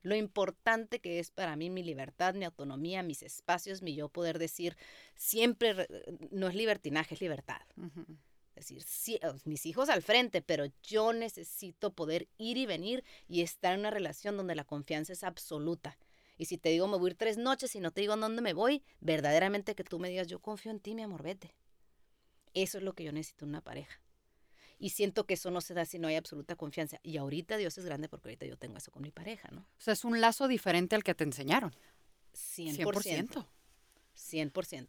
Lo importante que es para mí mi libertad, mi autonomía, mis espacios, mi yo poder decir siempre, re- no es libertinaje, es libertad. Es decir, sí, mis hijos al frente, pero yo necesito poder ir y venir y estar en una relación donde la confianza es absoluta. Y si te digo me voy a ir tres noches y no te digo en dónde me voy, verdaderamente que tú me digas, yo confío en ti, mi amor, vete. Eso es lo que yo necesito en una pareja. Y siento que eso no se da si no hay absoluta confianza. Y ahorita Dios es grande porque ahorita yo tengo eso con mi pareja, ¿no? O sea, es un lazo diferente al que te enseñaron. 100%. 100%. 100%.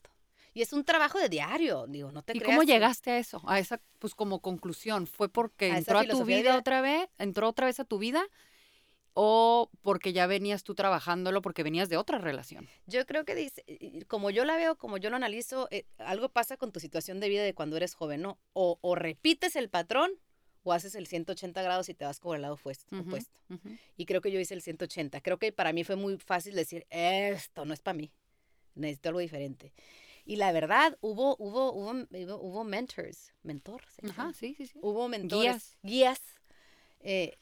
Y es un trabajo de diario, digo, no te ¿Y creas cómo que- llegaste a eso? A esa, pues como conclusión, ¿fue porque A entró a tu de vida otra vez? ¿Entró otra vez a tu vida? ¿O porque ya venías tú trabajándolo porque venías de otra relación? Yo creo que dice, como yo la veo, como yo lo analizo, eh, algo pasa con tu situación de vida de cuando eres joven, ¿no? O, o repites el patrón o haces el 180 grados y te vas por el lado opuesto. ujú. Y creo que yo hice el 180. Creo que para mí fue muy fácil decir, esto no es para mí, necesito algo diferente. Y la verdad, hubo, hubo, hubo, hubo, mentors, mentor, se Ajá, sí, sí, sí. Hubo mentores, Guías. guías, eh,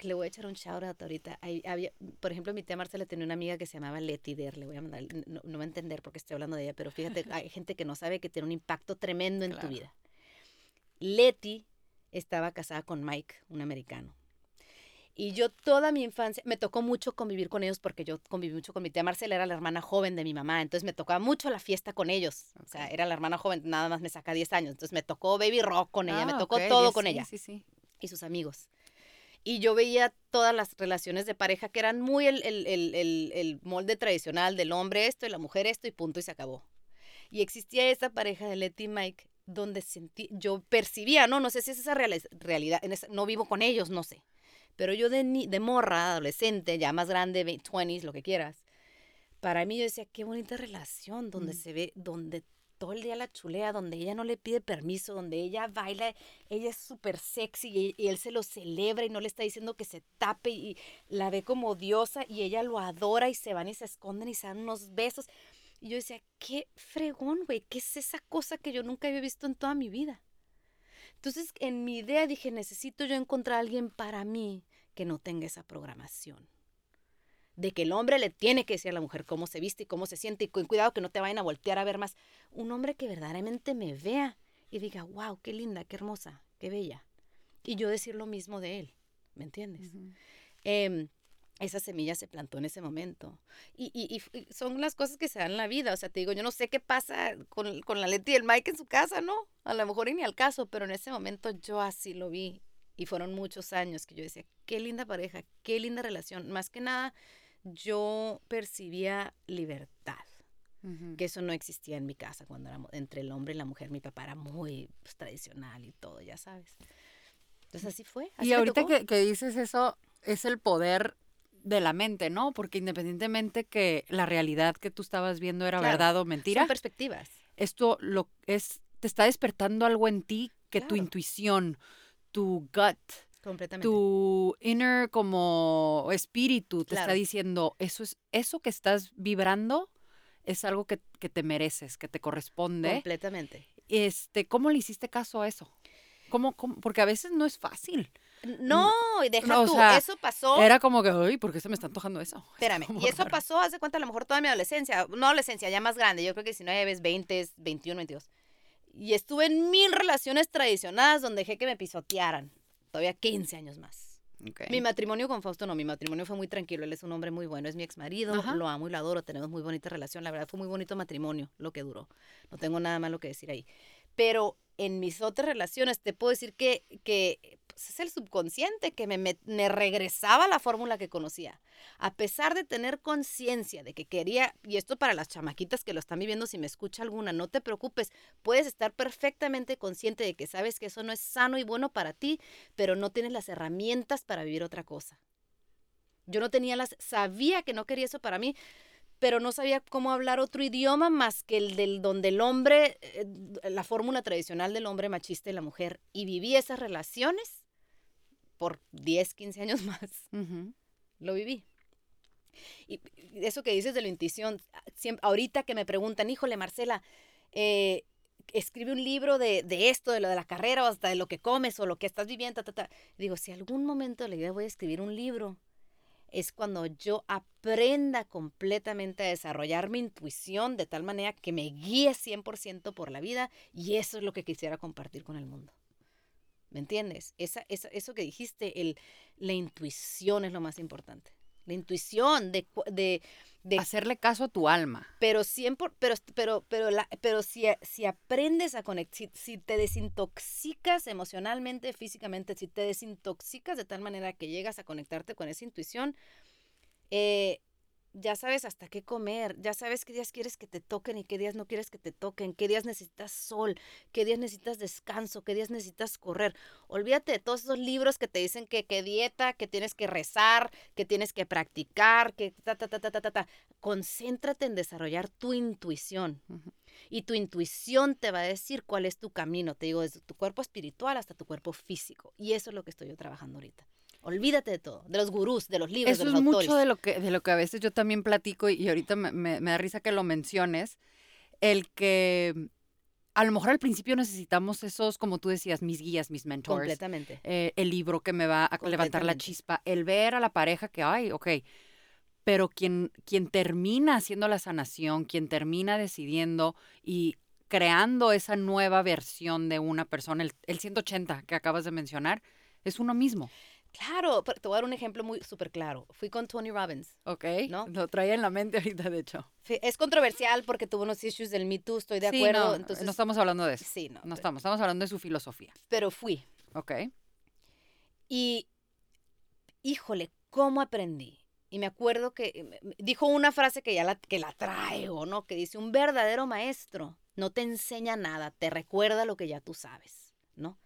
le voy a echar un shout out ahorita. Había, por ejemplo, mi tía Marcela tenía una amiga que se llamaba Leti Der, le voy a mandar, no, no va a entender porque estoy hablando de ella, pero fíjate, hay gente que no sabe que tiene un impacto tremendo en Claro. tu vida. Leti estaba casada con Mike, un americano. Y yo toda mi infancia, me tocó mucho convivir con ellos porque yo conviví mucho con mi tía Marcela, era la hermana joven de mi mamá, entonces me tocaba mucho la fiesta con ellos. O sea, era la hermana joven, nada más me saca 10 años, entonces me tocó baby rock con ella, me Ah, tocó ok, todo sí, con ella Sí, sí. y sus amigos. Y yo veía todas las relaciones de pareja que eran muy el, el- el- el- el molde tradicional del hombre esto y la mujer esto y punto y se acabó. Y existía esa pareja de Letty y Mike donde sentí, yo percibía, no, no sé si es esa reali- realidad, en esa- no vivo con ellos, no sé. Pero yo de, ni- de morra, adolescente, ya más grande, 20, 20s, lo que quieras, para mí yo decía, qué bonita relación, donde Mm. se ve, donde todo el día la chulea, donde ella no le pide permiso, donde ella baila, ella es súper sexy y, y él se lo celebra y no le está diciendo que se tape y la ve como diosa y ella lo adora y se van y se esconden y se dan unos besos. Y yo decía, qué fregón, güey, ¿qué es esa cosa que yo nunca había visto en toda mi vida? Entonces, en mi idea dije, necesito yo encontrar a alguien para mí que no tenga esa programación. De que el hombre le tiene que decir a la mujer cómo se viste y cómo se siente y cu- cuidado que no te vayan a voltear a ver más. Un hombre que verdaderamente me vea y diga, wow, qué linda, qué hermosa, qué bella. Y yo decir lo mismo de él, ¿me entiendes? Em, esa semilla se plantó en ese momento. Y, y- y son las cosas que se dan en la vida. O sea, te digo, yo no sé qué pasa con, con la Leti y el Mike en su casa, ¿no? A lo mejor y ni al caso, pero en ese momento yo así lo vi. Y fueron muchos años que yo decía, qué linda pareja, qué linda relación. Más que nada, yo percibía libertad, Ujú. que eso no existía en mi casa cuando éramos entre el hombre y la mujer. Mi papá era muy pues, tradicional y todo, ya sabes. Entonces así fue. así Y ahorita que, que dices eso, es el poder de la mente, ¿no? Porque independientemente que la realidad que tú estabas viendo era Claro, verdad o Son mentira, perspectivas. esto lo es te está despertando algo en ti que tu intuición, tu gut, Completamente. tu inner como espíritu te está diciendo, eso es eso que estás vibrando es algo que, que te mereces, que te corresponde. Completamente. Este, ¿cómo le hiciste caso a eso? ¿Cómo, cómo? Porque a veces no es fácil. No, y deja no, o tú, sea, eso pasó. Era como que, ay, ¿por qué se me está antojando eso? Espérame, y eso raro. pasó, hace cuenta, a lo mejor toda mi adolescencia, no adolescencia, ya más grande, yo creo que si no ya ves 20, 21, 22. Y estuve en mil relaciones tradicionales donde dejé que me pisotearan, todavía 15 años más. Ok. Mi matrimonio con Fausto no, mi matrimonio fue muy tranquilo, él es un hombre muy bueno, es mi ex marido, Ajá. lo amo y lo adoro, tenemos muy bonita relación, la verdad fue muy bonito matrimonio lo que duró, no tengo nada malo que decir ahí. Pero en mis otras relaciones te puedo decir que, que pues, es el subconsciente que me, me- me regresaba a la fórmula que conocía. A pesar de tener conciencia de que quería, y esto para las chamaquitas que lo están viviendo, si me escucha alguna, no te preocupes, puedes estar perfectamente consciente de que sabes que eso no es sano y bueno para ti, pero no tienes las herramientas para vivir otra cosa. Yo no tenía las, sabía que no quería eso para mí, pero no sabía cómo hablar otro idioma más que el del donde el hombre, eh, la fórmula tradicional del hombre machista y la mujer, y viví esas relaciones por 10, 15 años más. Lo viví. Y eso que dices de la intuición, siempre, ahorita que me preguntan, híjole, Marcela, eh, escribe un libro de, de esto, de lo de la carrera, o hasta de lo que comes o lo que estás viviendo, ta, ta, ta. Digo, si algún momento de la vida voy a escribir un libro, es cuando yo aprenda completamente a desarrollar mi intuición de tal manera que me guíe 100% por la vida y eso es lo que quisiera compartir con el mundo. ¿Me entiendes? Esa, esa- eso que dijiste, el, la intuición es lo más importante. La intuición de, de, de Hacerle caso a tu alma. pero siempre, pero, pero, pero, la, pero si, si aprendes a conectar, si, si te desintoxicas emocionalmente, físicamente, si te desintoxicas de tal manera que llegas a conectarte con esa intuición, eh, ya sabes hasta qué comer, ya sabes qué días quieres que te toquen y qué días no quieres que te toquen, qué días necesitas sol, qué días necesitas descanso, qué días necesitas correr. Olvídate de todos esos libros que te dicen que, que dieta, que tienes que rezar, que tienes que practicar, que ta, ta, ta, ta, ta, ta. Concéntrate en desarrollar tu intuición. Y tu intuición te va a decir cuál es tu camino, te digo, desde tu cuerpo espiritual hasta tu cuerpo físico. Y eso es lo que estoy yo trabajando ahorita. Olvídate de todo, de los gurús, de los libros, Eso de es los autores. mucho de lo que de lo que a veces yo también platico y, y ahorita me, me- me da risa que lo menciones. El que a lo mejor al principio necesitamos esos, como tú decías, mis guías, mis mentors. Completamente. eh, el libro que me va a levantar la chispa, el ver a la pareja que, ay, ok, pero quien, quien termina haciendo la sanación, quien termina decidiendo y creando esa nueva versión de una persona, el, el 180 que acabas de mencionar, es uno mismo. Claro, pero te voy a dar un ejemplo muy súper claro. Fui con Tony Robbins. Ok. ¿No? Lo traía en la mente ahorita, de hecho. Es controversial porque tuvo unos issues del Me Too, estoy de Sí, acuerdo. no, entonces, no estamos hablando de eso. sí, no. No pero- estamos, estamos hablando de su filosofía. Pero fui. Ok. Y, híjole, ¿cómo aprendí? Y me acuerdo que dijo una frase que ya la, que la traigo, ¿no? Que dice, un verdadero maestro no te enseña nada, te recuerda lo que ya tú sabes, ¿no?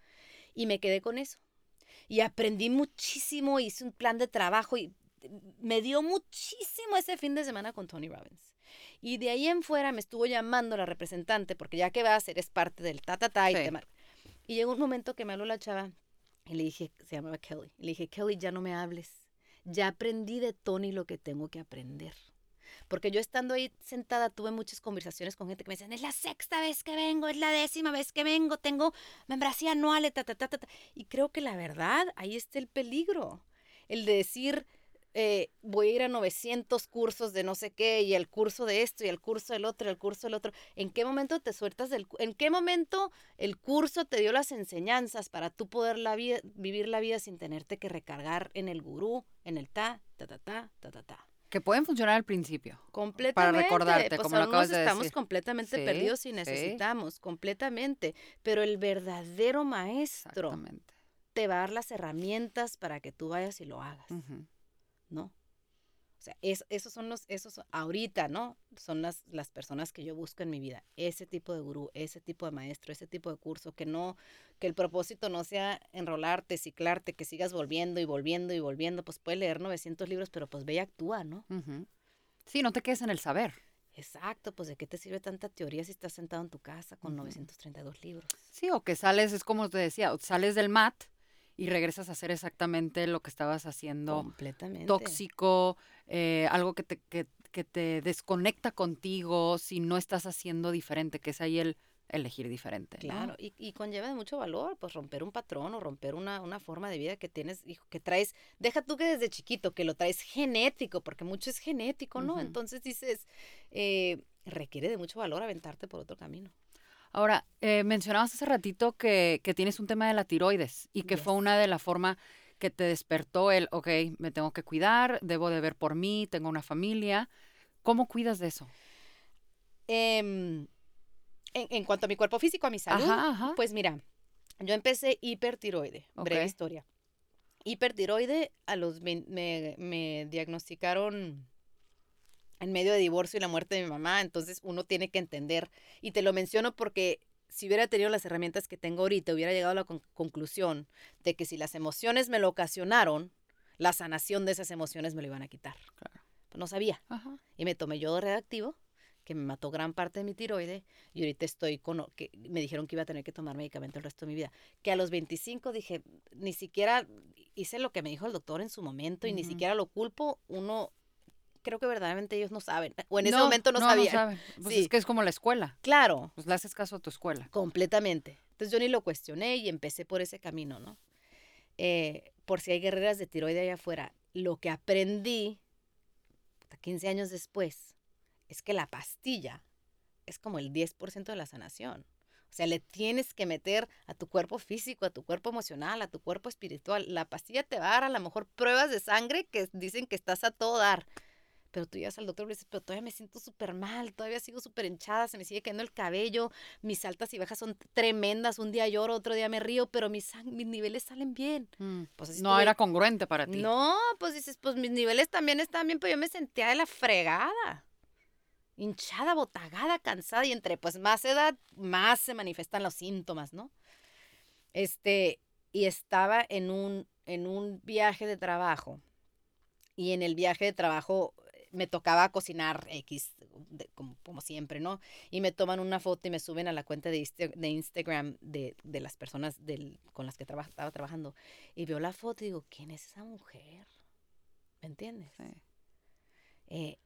Y me quedé con eso. Y aprendí muchísimo, hice un plan de trabajo y eh, me dio muchísimo ese fin de semana con Tony Robbins. Y de ahí en fuera me estuvo llamando la representante, porque ya que vas, eres parte del ta, ta, ta, y Sí. te Y llegó un momento que me habló la chava y le dije, se llamaba Kelly, y le dije, Kelly, ya no me hables. Ya aprendí de Tony lo que tengo que aprender. Porque yo estando ahí sentada tuve muchas conversaciones con gente que me decían, es la sexta vez que vengo, es la décima vez que vengo, tengo membresía anual, ta, ta, ta, ta, ta". Y creo que la verdad, ahí está el peligro. El de decir, eh, voy a ir a 900 cursos de no sé qué, y el curso de esto, y el curso del otro, y el curso del otro. ¿En qué momento te sueltas del... ¿En qué momento el curso te dio las enseñanzas para tú poder la vida, vivir la vida sin tenerte que recargar en el gurú, en el ta, ta, ta, ta, ta, ta, ta? Que pueden funcionar al principio. Completamente. recordarte, pues como lo acabas de estamos decir. completamente Sí, perdidos y sí. necesitamos, completamente. Pero el verdadero maestro te va a dar las herramientas para que tú vayas y lo hagas. ¿no? Sea, es- esos son los, esos ahorita, ¿no? Son las, las personas que yo busco en mi vida. Ese tipo de gurú, ese tipo de maestro, ese tipo de curso, que no, que el propósito no sea enrolarte, ciclarte, que sigas volviendo y volviendo y volviendo. Pues puedes leer 900 libros, pero pues ve y actúa, ¿no? Sí, no te quedes en el saber. Exacto, pues de qué te sirve tanta teoría si estás sentado en tu casa con Ujú. 932 libros. Sí, o que sales, es como te decía, sales del mat y regresas a hacer exactamente lo que estabas haciendo Completamente. tóxico, eh, algo que te, que, que te desconecta contigo si no estás haciendo diferente, que es ahí el elegir diferente. ¿no? Claro, y, y conlleva de mucho valor, pues romper un patrón o romper una, una forma de vida que tienes, hijo, que traes, deja tú que desde chiquito, que lo traes genético, porque mucho es genético, ¿no? Entonces dices, eh, requiere de mucho valor aventarte por otro camino. Ahora, eh, mencionabas hace ratito que, que tienes un tema de la tiroides y que fue una de las formas que te despertó el, ok, me tengo que cuidar, debo de ver por mí, tengo una familia. ¿Cómo cuidas de eso? Em, en, en cuanto a mi cuerpo físico, a mi salud, Ajá, ajá. pues mira, yo empecé hipertiroide, breve historia. Hipertiroide, a los vein- me, me diagnosticaron en medio de divorcio y la muerte de mi mamá, entonces uno tiene que entender, y te lo menciono porque si hubiera tenido las herramientas que tengo ahorita, hubiera llegado a la con- conclusión de que si las emociones me lo ocasionaron, la sanación de esas emociones me lo iban a quitar. Claro. No sabía. Ajá. Y me tomé yodo reactivo, que me mató gran parte de mi tiroide, y ahorita estoy con, que me dijeron que iba a tener que tomar medicamento el resto de mi vida. Que a los 25 dije, ni siquiera hice lo que me dijo el doctor en su momento, y ni siquiera lo culpo, uno, creo que verdaderamente ellos no saben, o en ese No, momento no, no, sabían. saben. Pues Sí. es que es como la escuela. Claro, Pues le haces caso a tu escuela. completamente. Entonces yo ni lo cuestioné y empecé por ese camino, ¿no? Eh, por si hay guerreras de tiroide allá afuera, lo que aprendí puta, 15 años después es que la pastilla es como el 10% de la sanación. O sea, le tienes que meter a tu cuerpo físico, a tu cuerpo emocional, a tu cuerpo espiritual. La pastilla te va a dar a lo mejor pruebas de sangre que dicen que estás a todo dar. Pero tú llegas al doctor y le dices, pero todavía me siento súper mal, todavía sigo súper hinchada, se me sigue cayendo el cabello, mis altas y bajas son tremendas, un día lloro, otro día me río, pero mis, mis niveles salen bien. Mm. Pues así no era congruente para ti. No, pues dices, pues mis niveles también están bien, pero yo me sentía de la fregada. Hinchada, botagada, cansada y entre pues más edad, más se manifiestan los síntomas, ¿no? Este, y estaba en un, en un viaje de trabajo y en el viaje de trabajo me tocaba cocinar X, de- como, como siempre, ¿no? Y me toman una foto y me suben a la cuenta de, Insta- de Instagram de, de las personas del, con las que traba- estaba trabajando. Y veo la foto y digo, ¿quién es esa mujer? ¿Me entiendes? Sí. Eh,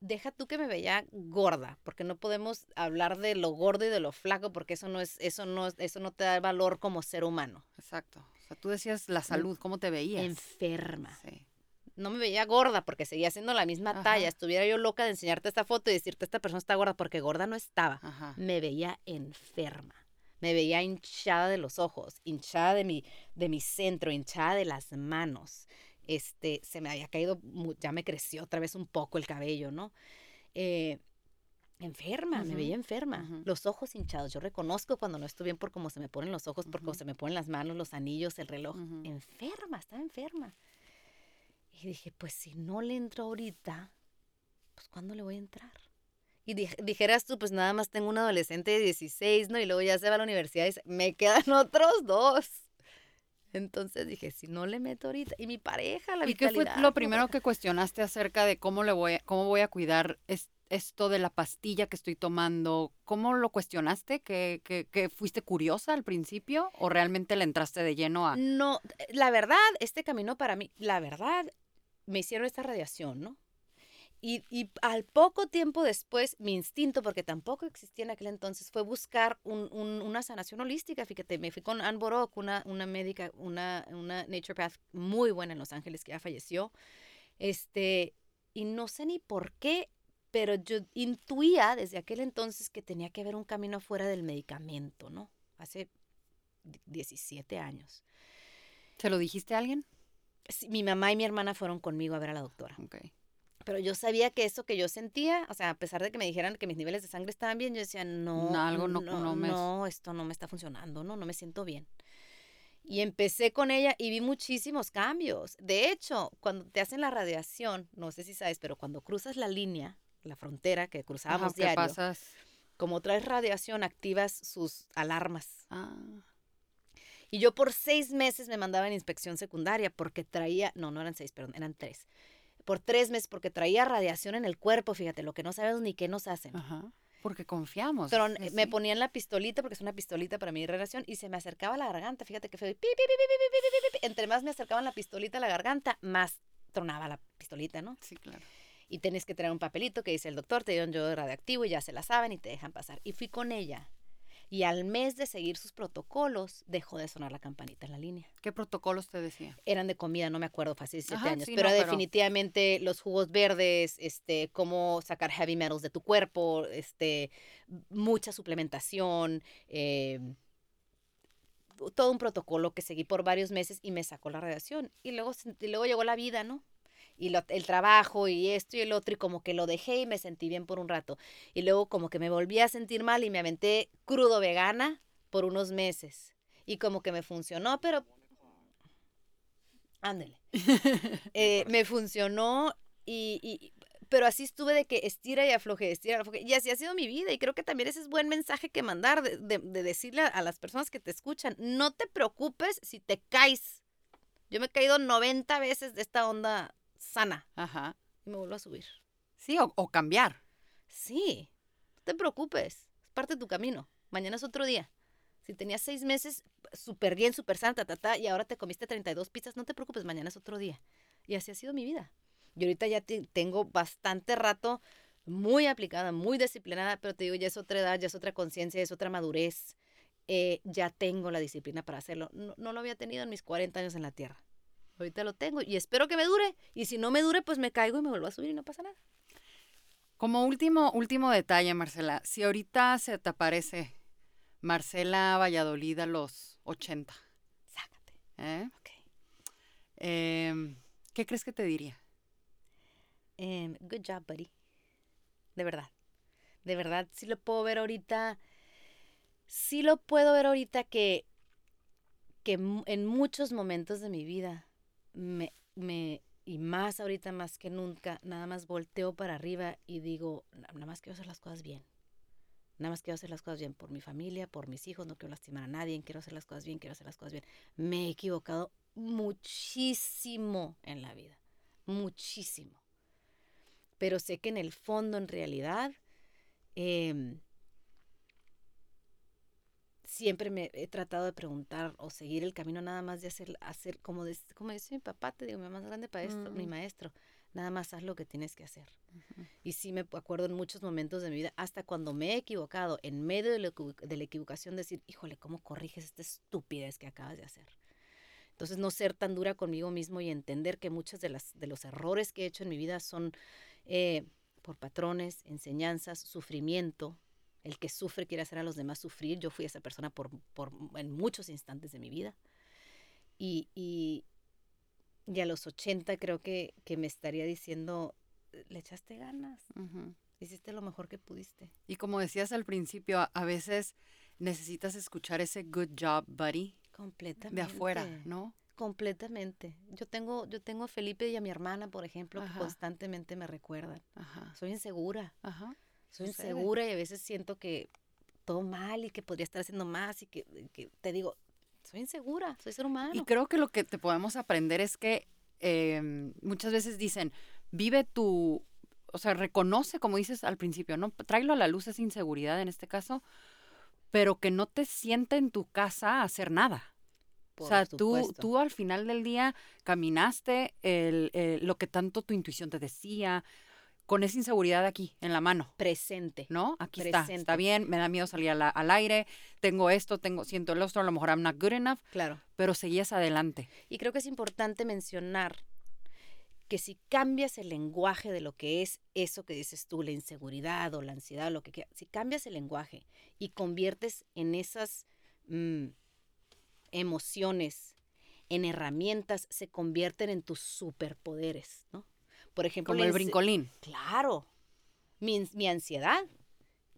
deja tú que me veía gorda, porque no podemos hablar de lo gordo y de lo flaco, porque eso no es, eso no, es- eso no te da valor como ser humano. Exacto. O sea, tú decías la salud, ¿cómo te veías? Enferma. Sí. No me veía gorda porque seguía haciendo la misma Ajá. talla. Estuviera yo loca de enseñarte esta foto y decirte esta persona está gorda porque gorda no estaba. Ajá. Me veía enferma. Me veía hinchada de los ojos, hinchada de mi, de mi centro, hinchada de las manos. Este, se me había caído, ya me creció otra vez un poco el cabello, ¿no? Eh, enferma, me veía enferma. Los ojos hinchados. Yo reconozco cuando no estoy bien por cómo se me ponen los ojos, por cómo se me ponen las manos, los anillos, el reloj. Enferma, estaba enferma. Y dije, pues si no le entro ahorita, pues ¿cuándo le voy a entrar? Y dijeras tú, pues nada más tengo un adolescente de 16, ¿no? Y luego ya se va a la universidad y me quedan otros dos. Entonces dije, si no le meto ahorita, y mi pareja, la ¿Y qué fue lo primero que cuestionaste acerca de cómo le voy a, cómo voy a cuidar esto de la pastilla que estoy tomando? ¿Cómo lo cuestionaste? ¿Que, que, fuiste curiosa al principio o realmente le entraste de lleno a...? No, la verdad, este camino para mí, la verdad, me hicieron esta radiación, ¿no? Y, al poco tiempo después, mi instinto, porque tampoco existía en aquel entonces, fue buscar una sanación holística. Fíjate, me fui con Anne Borok, una, una médica, una, una naturopath muy buena en Los Ángeles que ya falleció. Este, y no sé ni por qué, pero yo intuía desde aquel entonces que tenía que haber un camino fuera del medicamento, ¿no? Hace 17 años. ¿Se lo dijiste a alguien? Mi mamá y mi hermana fueron conmigo a ver a la doctora. Okay. Pero yo sabía que eso que yo sentía, o sea, a pesar de que me dijeran que mis niveles de sangre estaban bien, yo decía, no, algo no, no, no, esto no me está funcionando, no, no me siento bien. Y empecé con ella y vi muchísimos cambios. De hecho, cuando te hacen la radiación, no sé si sabes, pero cuando cruzas la línea, la frontera que cruzábamos diario, pasas? como traes radiación, activas sus alarmas. Ah. Y yo por seis meses me mandaba en inspección secundaria porque traía, no, no eran seis, perdón, eran tres por tres meses porque traía radiación en el cuerpo, fíjate, lo que no sabemos ni qué nos hacen. Ajá. Porque confiamos. Pero me ponían la pistolita, porque es una pistolita para mi radiación, y se me acercaba a la garganta. Fíjate que fue. Entre más me acercaban la pistolita a la garganta, más tronaba la pistolita, ¿no? Sí, claro. Y tenés que traer un papelito que dice el doctor, te dieron yo radioactivo y ya se la saben y te dejan pasar. Y fui con ella y al mes de seguir sus protocolos, dejó de sonar la campanita en la línea. ¿Qué protocolos te decía? Eran de comida, no me acuerdo, fue hace 17 años. pero definitivamente los jugos verdes, este, cómo sacar heavy metals de tu cuerpo, este, mucha suplementación, eh, todo un protocolo que seguí por varios meses y me sacó la radiación. Y luego, y luego llegó la vida, ¿no? Y el trabajo y esto y el otro y como que lo dejé y me sentí bien por un rato. Y luego como que me volví a sentir mal y me aventé crudo vegana por unos meses. Y como que me funcionó, pero... Ándele. Eh, me funcionó y, pero así estuve de que estira y afloje, estira y afloje. Y así ha sido mi vida. Y creo que también ese es buen mensaje que mandar, de, de, decirle a las personas que te escuchan, no te preocupes si te caes. Yo me he caído 90 veces de esta onda sana. Ajá. Y me vuelvo a subir. Sí, o, cambiar. Sí. No te preocupes. Es parte de tu camino. Mañana es otro día. Si tenías seis meses súper bien, súper sana, ta, ta, y ahora te comiste 32 pizzas, no te preocupes, mañana es otro día. Y así ha sido mi vida. Y ahorita ya tengo bastante rato muy aplicada, muy disciplinada, pero te digo, ya es otra edad, ya es otra conciencia, es otra madurez. Eh, ya tengo la disciplina para hacerlo. No, no, lo había tenido en mis 40 años en la Tierra. Ahorita lo tengo y espero que me dure. Y si no me dure, pues me caigo y me vuelvo a subir y no pasa nada. Como último, último detalle, Marcela, si ahorita se te aparece Marcela Valladolid a los 80. Sácate. ¿Eh? Em, ¿Qué crees que te diría? Em, good job, buddy. De verdad. De verdad, sí lo puedo ver ahorita. Sí lo puedo ver ahorita que, que en muchos momentos de mi vida me, me, y más ahorita más que nunca, nada más volteo para arriba y digo, nada más quiero hacer las cosas bien. Nada más quiero hacer las cosas bien por mi familia, por mis hijos, no quiero lastimar a nadie, quiero hacer las cosas bien, quiero hacer las cosas bien. Me he equivocado muchísimo en la vida, muchísimo. Pero sé que en el fondo, en realidad, eh, siempre me he tratado de preguntar o seguir el camino nada más de hacer, hacer como, como dice mi papá, te digo, mi más grande para esto, mi mm. maestro, nada más haz lo que tienes que hacer. Y sí me acuerdo en muchos momentos de mi vida, hasta cuando me he equivocado, en medio de, de la equivocación, decir, híjole, ¿cómo corriges esta estupidez que acabas de hacer? Entonces, no ser tan dura conmigo mismo y entender que muchos de, las, de los errores que he hecho en mi vida son eh, por patrones, enseñanzas, sufrimiento, El que sufre quiere hacer a los demás sufrir. Yo fui esa persona por, por en muchos instantes de mi vida. Y, y, y a los 80 creo que, que me estaría diciendo, le echaste ganas, hiciste lo mejor que pudiste. Y como decías al principio, a- a veces necesitas escuchar ese good job, buddy, Completamente. de afuera, ¿no? Completamente. Yo tengo, yo tengo a Felipe y a mi hermana, por ejemplo, Ajá. que constantemente me recuerdan. Ajá. Soy insegura, Ajá. Soy Sucede. insegura y a veces siento que todo mal y que podría estar haciendo más y que, que te digo, soy insegura, soy ser humano. Y creo que lo que te podemos aprender es que em, muchas veces dicen, vive tu, o sea, reconoce, como dices al principio, ¿no? Tráelo a la luz esa inseguridad en este caso, pero que no te siente en tu casa a hacer nada. Por o sea, tú, tú al final del día caminaste el, el- lo que tanto tu intuición te decía, con esa inseguridad aquí, en la mano. presente. ¿no? Aquí está, está bien, me da miedo salir al aire, tengo esto, tengo, siento el otro, a lo mejor I'm not good enough, Claro. pero seguías adelante. Y creo que es importante mencionar que si cambias el lenguaje de lo que es eso que dices tú, la inseguridad o la ansiedad, lo que quieras, si cambias el lenguaje y conviertes en esas mm, emociones en herramientas, se convierten en tus superpoderes, ¿no? Por ejemplo, Como el brincolín. Claro. Mi, mi ansiedad,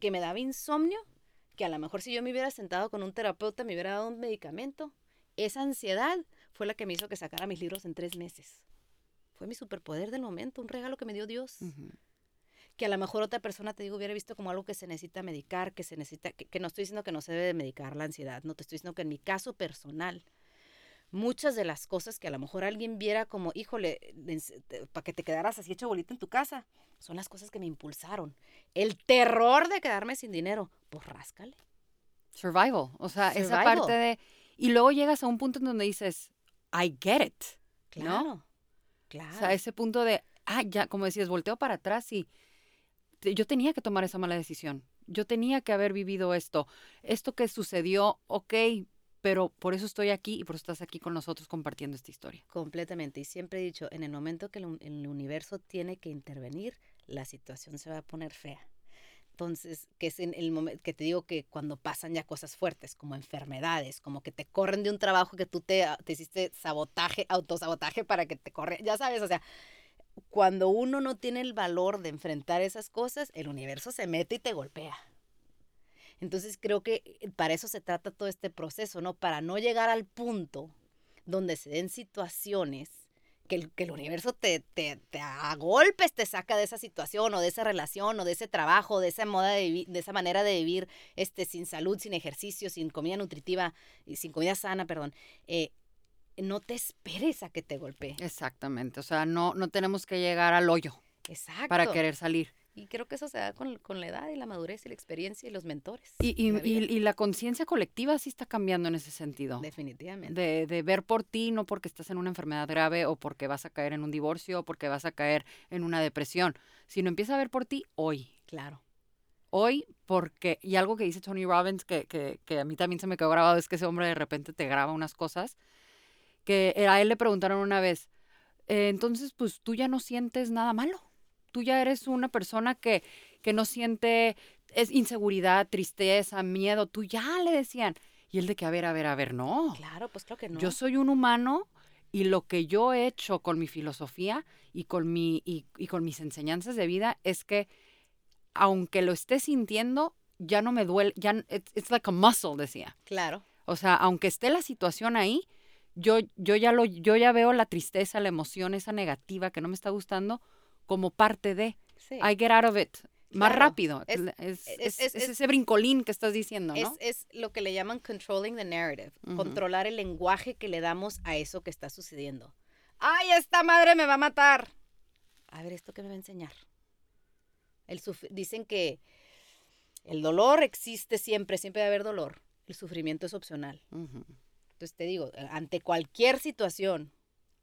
que me daba insomnio, que a lo mejor si yo me hubiera sentado con un terapeuta me hubiera dado un medicamento. Esa ansiedad fue la que me hizo que sacara mis libros en tres meses. Fue mi superpoder del momento, un regalo que me dio Dios. Que a lo mejor otra persona te digo hubiera visto como algo que se necesita medicar, que se necesita, que, que no estoy diciendo que no se debe de medicar la ansiedad, no te estoy diciendo que en mi caso personal, muchas de las cosas que a lo mejor alguien viera como, híjole, para que te quedaras así hecho bolita en tu casa, son las cosas que me impulsaron. El terror de quedarme sin dinero, pues ráscale. Survival. O sea, esa parte de... Y luego llegas a un punto en donde dices, I get it. Claro. Claro. O sea, ese punto de, ah, ya, como decías, volteo para atrás y yo tenía que tomar esa mala decisión. Yo tenía que haber vivido esto. Esto que sucedió, ok, pero por eso estoy aquí y por eso estás aquí con nosotros compartiendo esta historia. Completamente. Y siempre he dicho, en el momento que el, un- el universo tiene que intervenir, la situación se va a poner fea. Entonces, que es en el momento que te digo que cuando pasan ya cosas fuertes, como enfermedades, como que te corren de un trabajo que tú te, te hiciste sabotaje, autosabotaje para que te corre, ya sabes, o sea, cuando uno no tiene el valor de enfrentar esas cosas, el universo se mete y te golpea. Entonces creo que eh, para eso se trata todo este proceso, ¿no? Para no llegar al punto donde se den situaciones que el, que el universo te, te, te a golpes te saca de esa situación o de esa relación o de ese trabajo, de esa moda de, de esa manera de vivir este, sin salud, sin ejercicio, sin comida nutritiva, y sin comida sana, perdón. Eh, no te esperes a que te golpee. Exactamente. O sea, no, no tenemos que llegar al hoyo Exacto. para querer salir. Y creo que eso se da con, con la edad y la madurez y la experiencia y los mentores. Y, y- la y- y la conciencia colectiva sí está cambiando en ese sentido. Definitivamente. De, de ver por ti, no porque estás en una enfermedad grave o porque vas a caer en un divorcio o porque vas a caer en una depresión, sino empieza a ver por ti hoy. Claro. Hoy, porque, y algo que dice Tony Robbins, que, que, que a mí también se me quedó grabado, es que ese hombre de repente te graba unas cosas, que a él le preguntaron una vez, "Eh, entonces pues tú ya no sientes nada malo, tú ya eres una persona que, que no siente es inseguridad, tristeza, miedo, tú ya le decían. Y él de que, a ver, a ver, a ver, no. Claro, pues creo que no. Yo soy un humano y lo que yo he hecho con mi filosofía y con, mi, y, y con mis enseñanzas de vida es que aunque lo esté sintiendo, ya no me duele, ya it's, it's like a muscle, decía. Claro. O sea, aunque esté la situación ahí, yo, yo, ya lo, yo ya veo la tristeza, la emoción, esa negativa que no me está gustando como parte de. Sí. I get out of it. Más Claro. rápido. Es- Es, es- es- es- es es- ese brincolín que estás diciendo, ¿no? es lo que le llaman controlling the narrative, Ujú. controlar el lenguaje que le damos a eso que está sucediendo. ¡Ay, esta madre me va a matar! A ver, ¿esto qué me va a enseñar? El dicen que el dolor existe siempre, siempre va a haber dolor. El sufrimiento es opcional. Ujú. Entonces te digo, ante cualquier situación,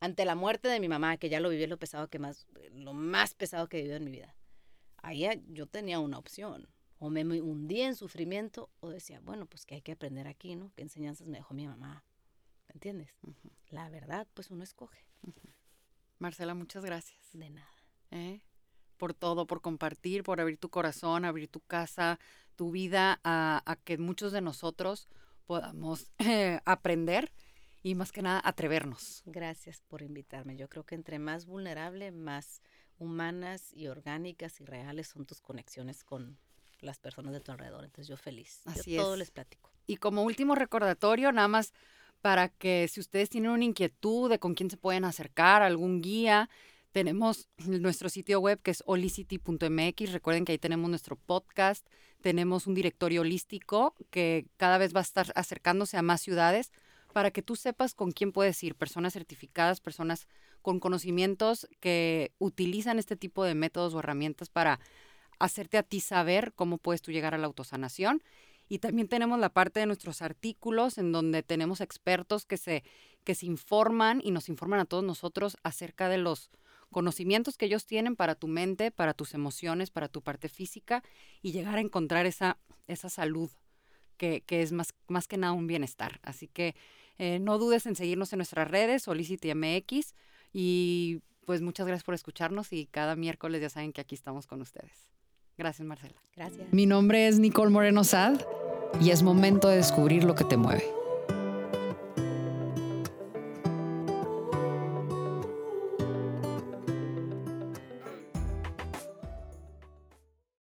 ante la muerte de mi mamá, que ya lo viví, lo pesado que más, lo más pesado que he vivido en mi vida. Ahí eh, yo tenía una opción. O me hundía en sufrimiento, o decía, bueno, pues que hay que aprender aquí, ¿no? ¿Qué enseñanzas me dejó mi mamá? ¿Me entiendes? La verdad, pues uno escoge. Marcela, muchas gracias. De nada. ¿eh? por todo, por compartir, por abrir tu corazón, abrir tu casa, tu vida a, a que muchos de nosotros podamos aprender y más que nada atrevernos. Gracias por invitarme. Yo creo que entre más vulnerable, más humanas y orgánicas y reales son tus conexiones con las personas de tu alrededor. Entonces yo feliz. Así yo todo es. les platico. Y como último recordatorio, nada más para que si ustedes tienen una inquietud de con quién se pueden acercar, algún guía, tenemos nuestro sitio web que es holicity.mx. Recuerden que ahí tenemos nuestro podcast, tenemos un directorio holístico que cada vez va a estar acercándose a más ciudades para que tú sepas con quién puedes ir, personas certificadas, personas con conocimientos que utilizan este tipo de métodos o herramientas para hacerte a ti saber cómo puedes tú llegar a la autosanación. Y también tenemos la parte de nuestros artículos en donde tenemos expertos que se, que se informan y nos informan a todos nosotros acerca de los conocimientos que ellos tienen para tu mente, para tus emociones, para tu parte física y llegar a encontrar esa, esa salud que, que es más, más que nada un bienestar. Así que eh, no dudes en seguirnos en nuestras redes, SolicitMX, y pues muchas gracias por escucharnos y cada miércoles ya saben que aquí estamos con ustedes. Gracias, Marcela. Gracias. Mi nombre es Nicole Moreno Sad y es momento de descubrir lo que te mueve.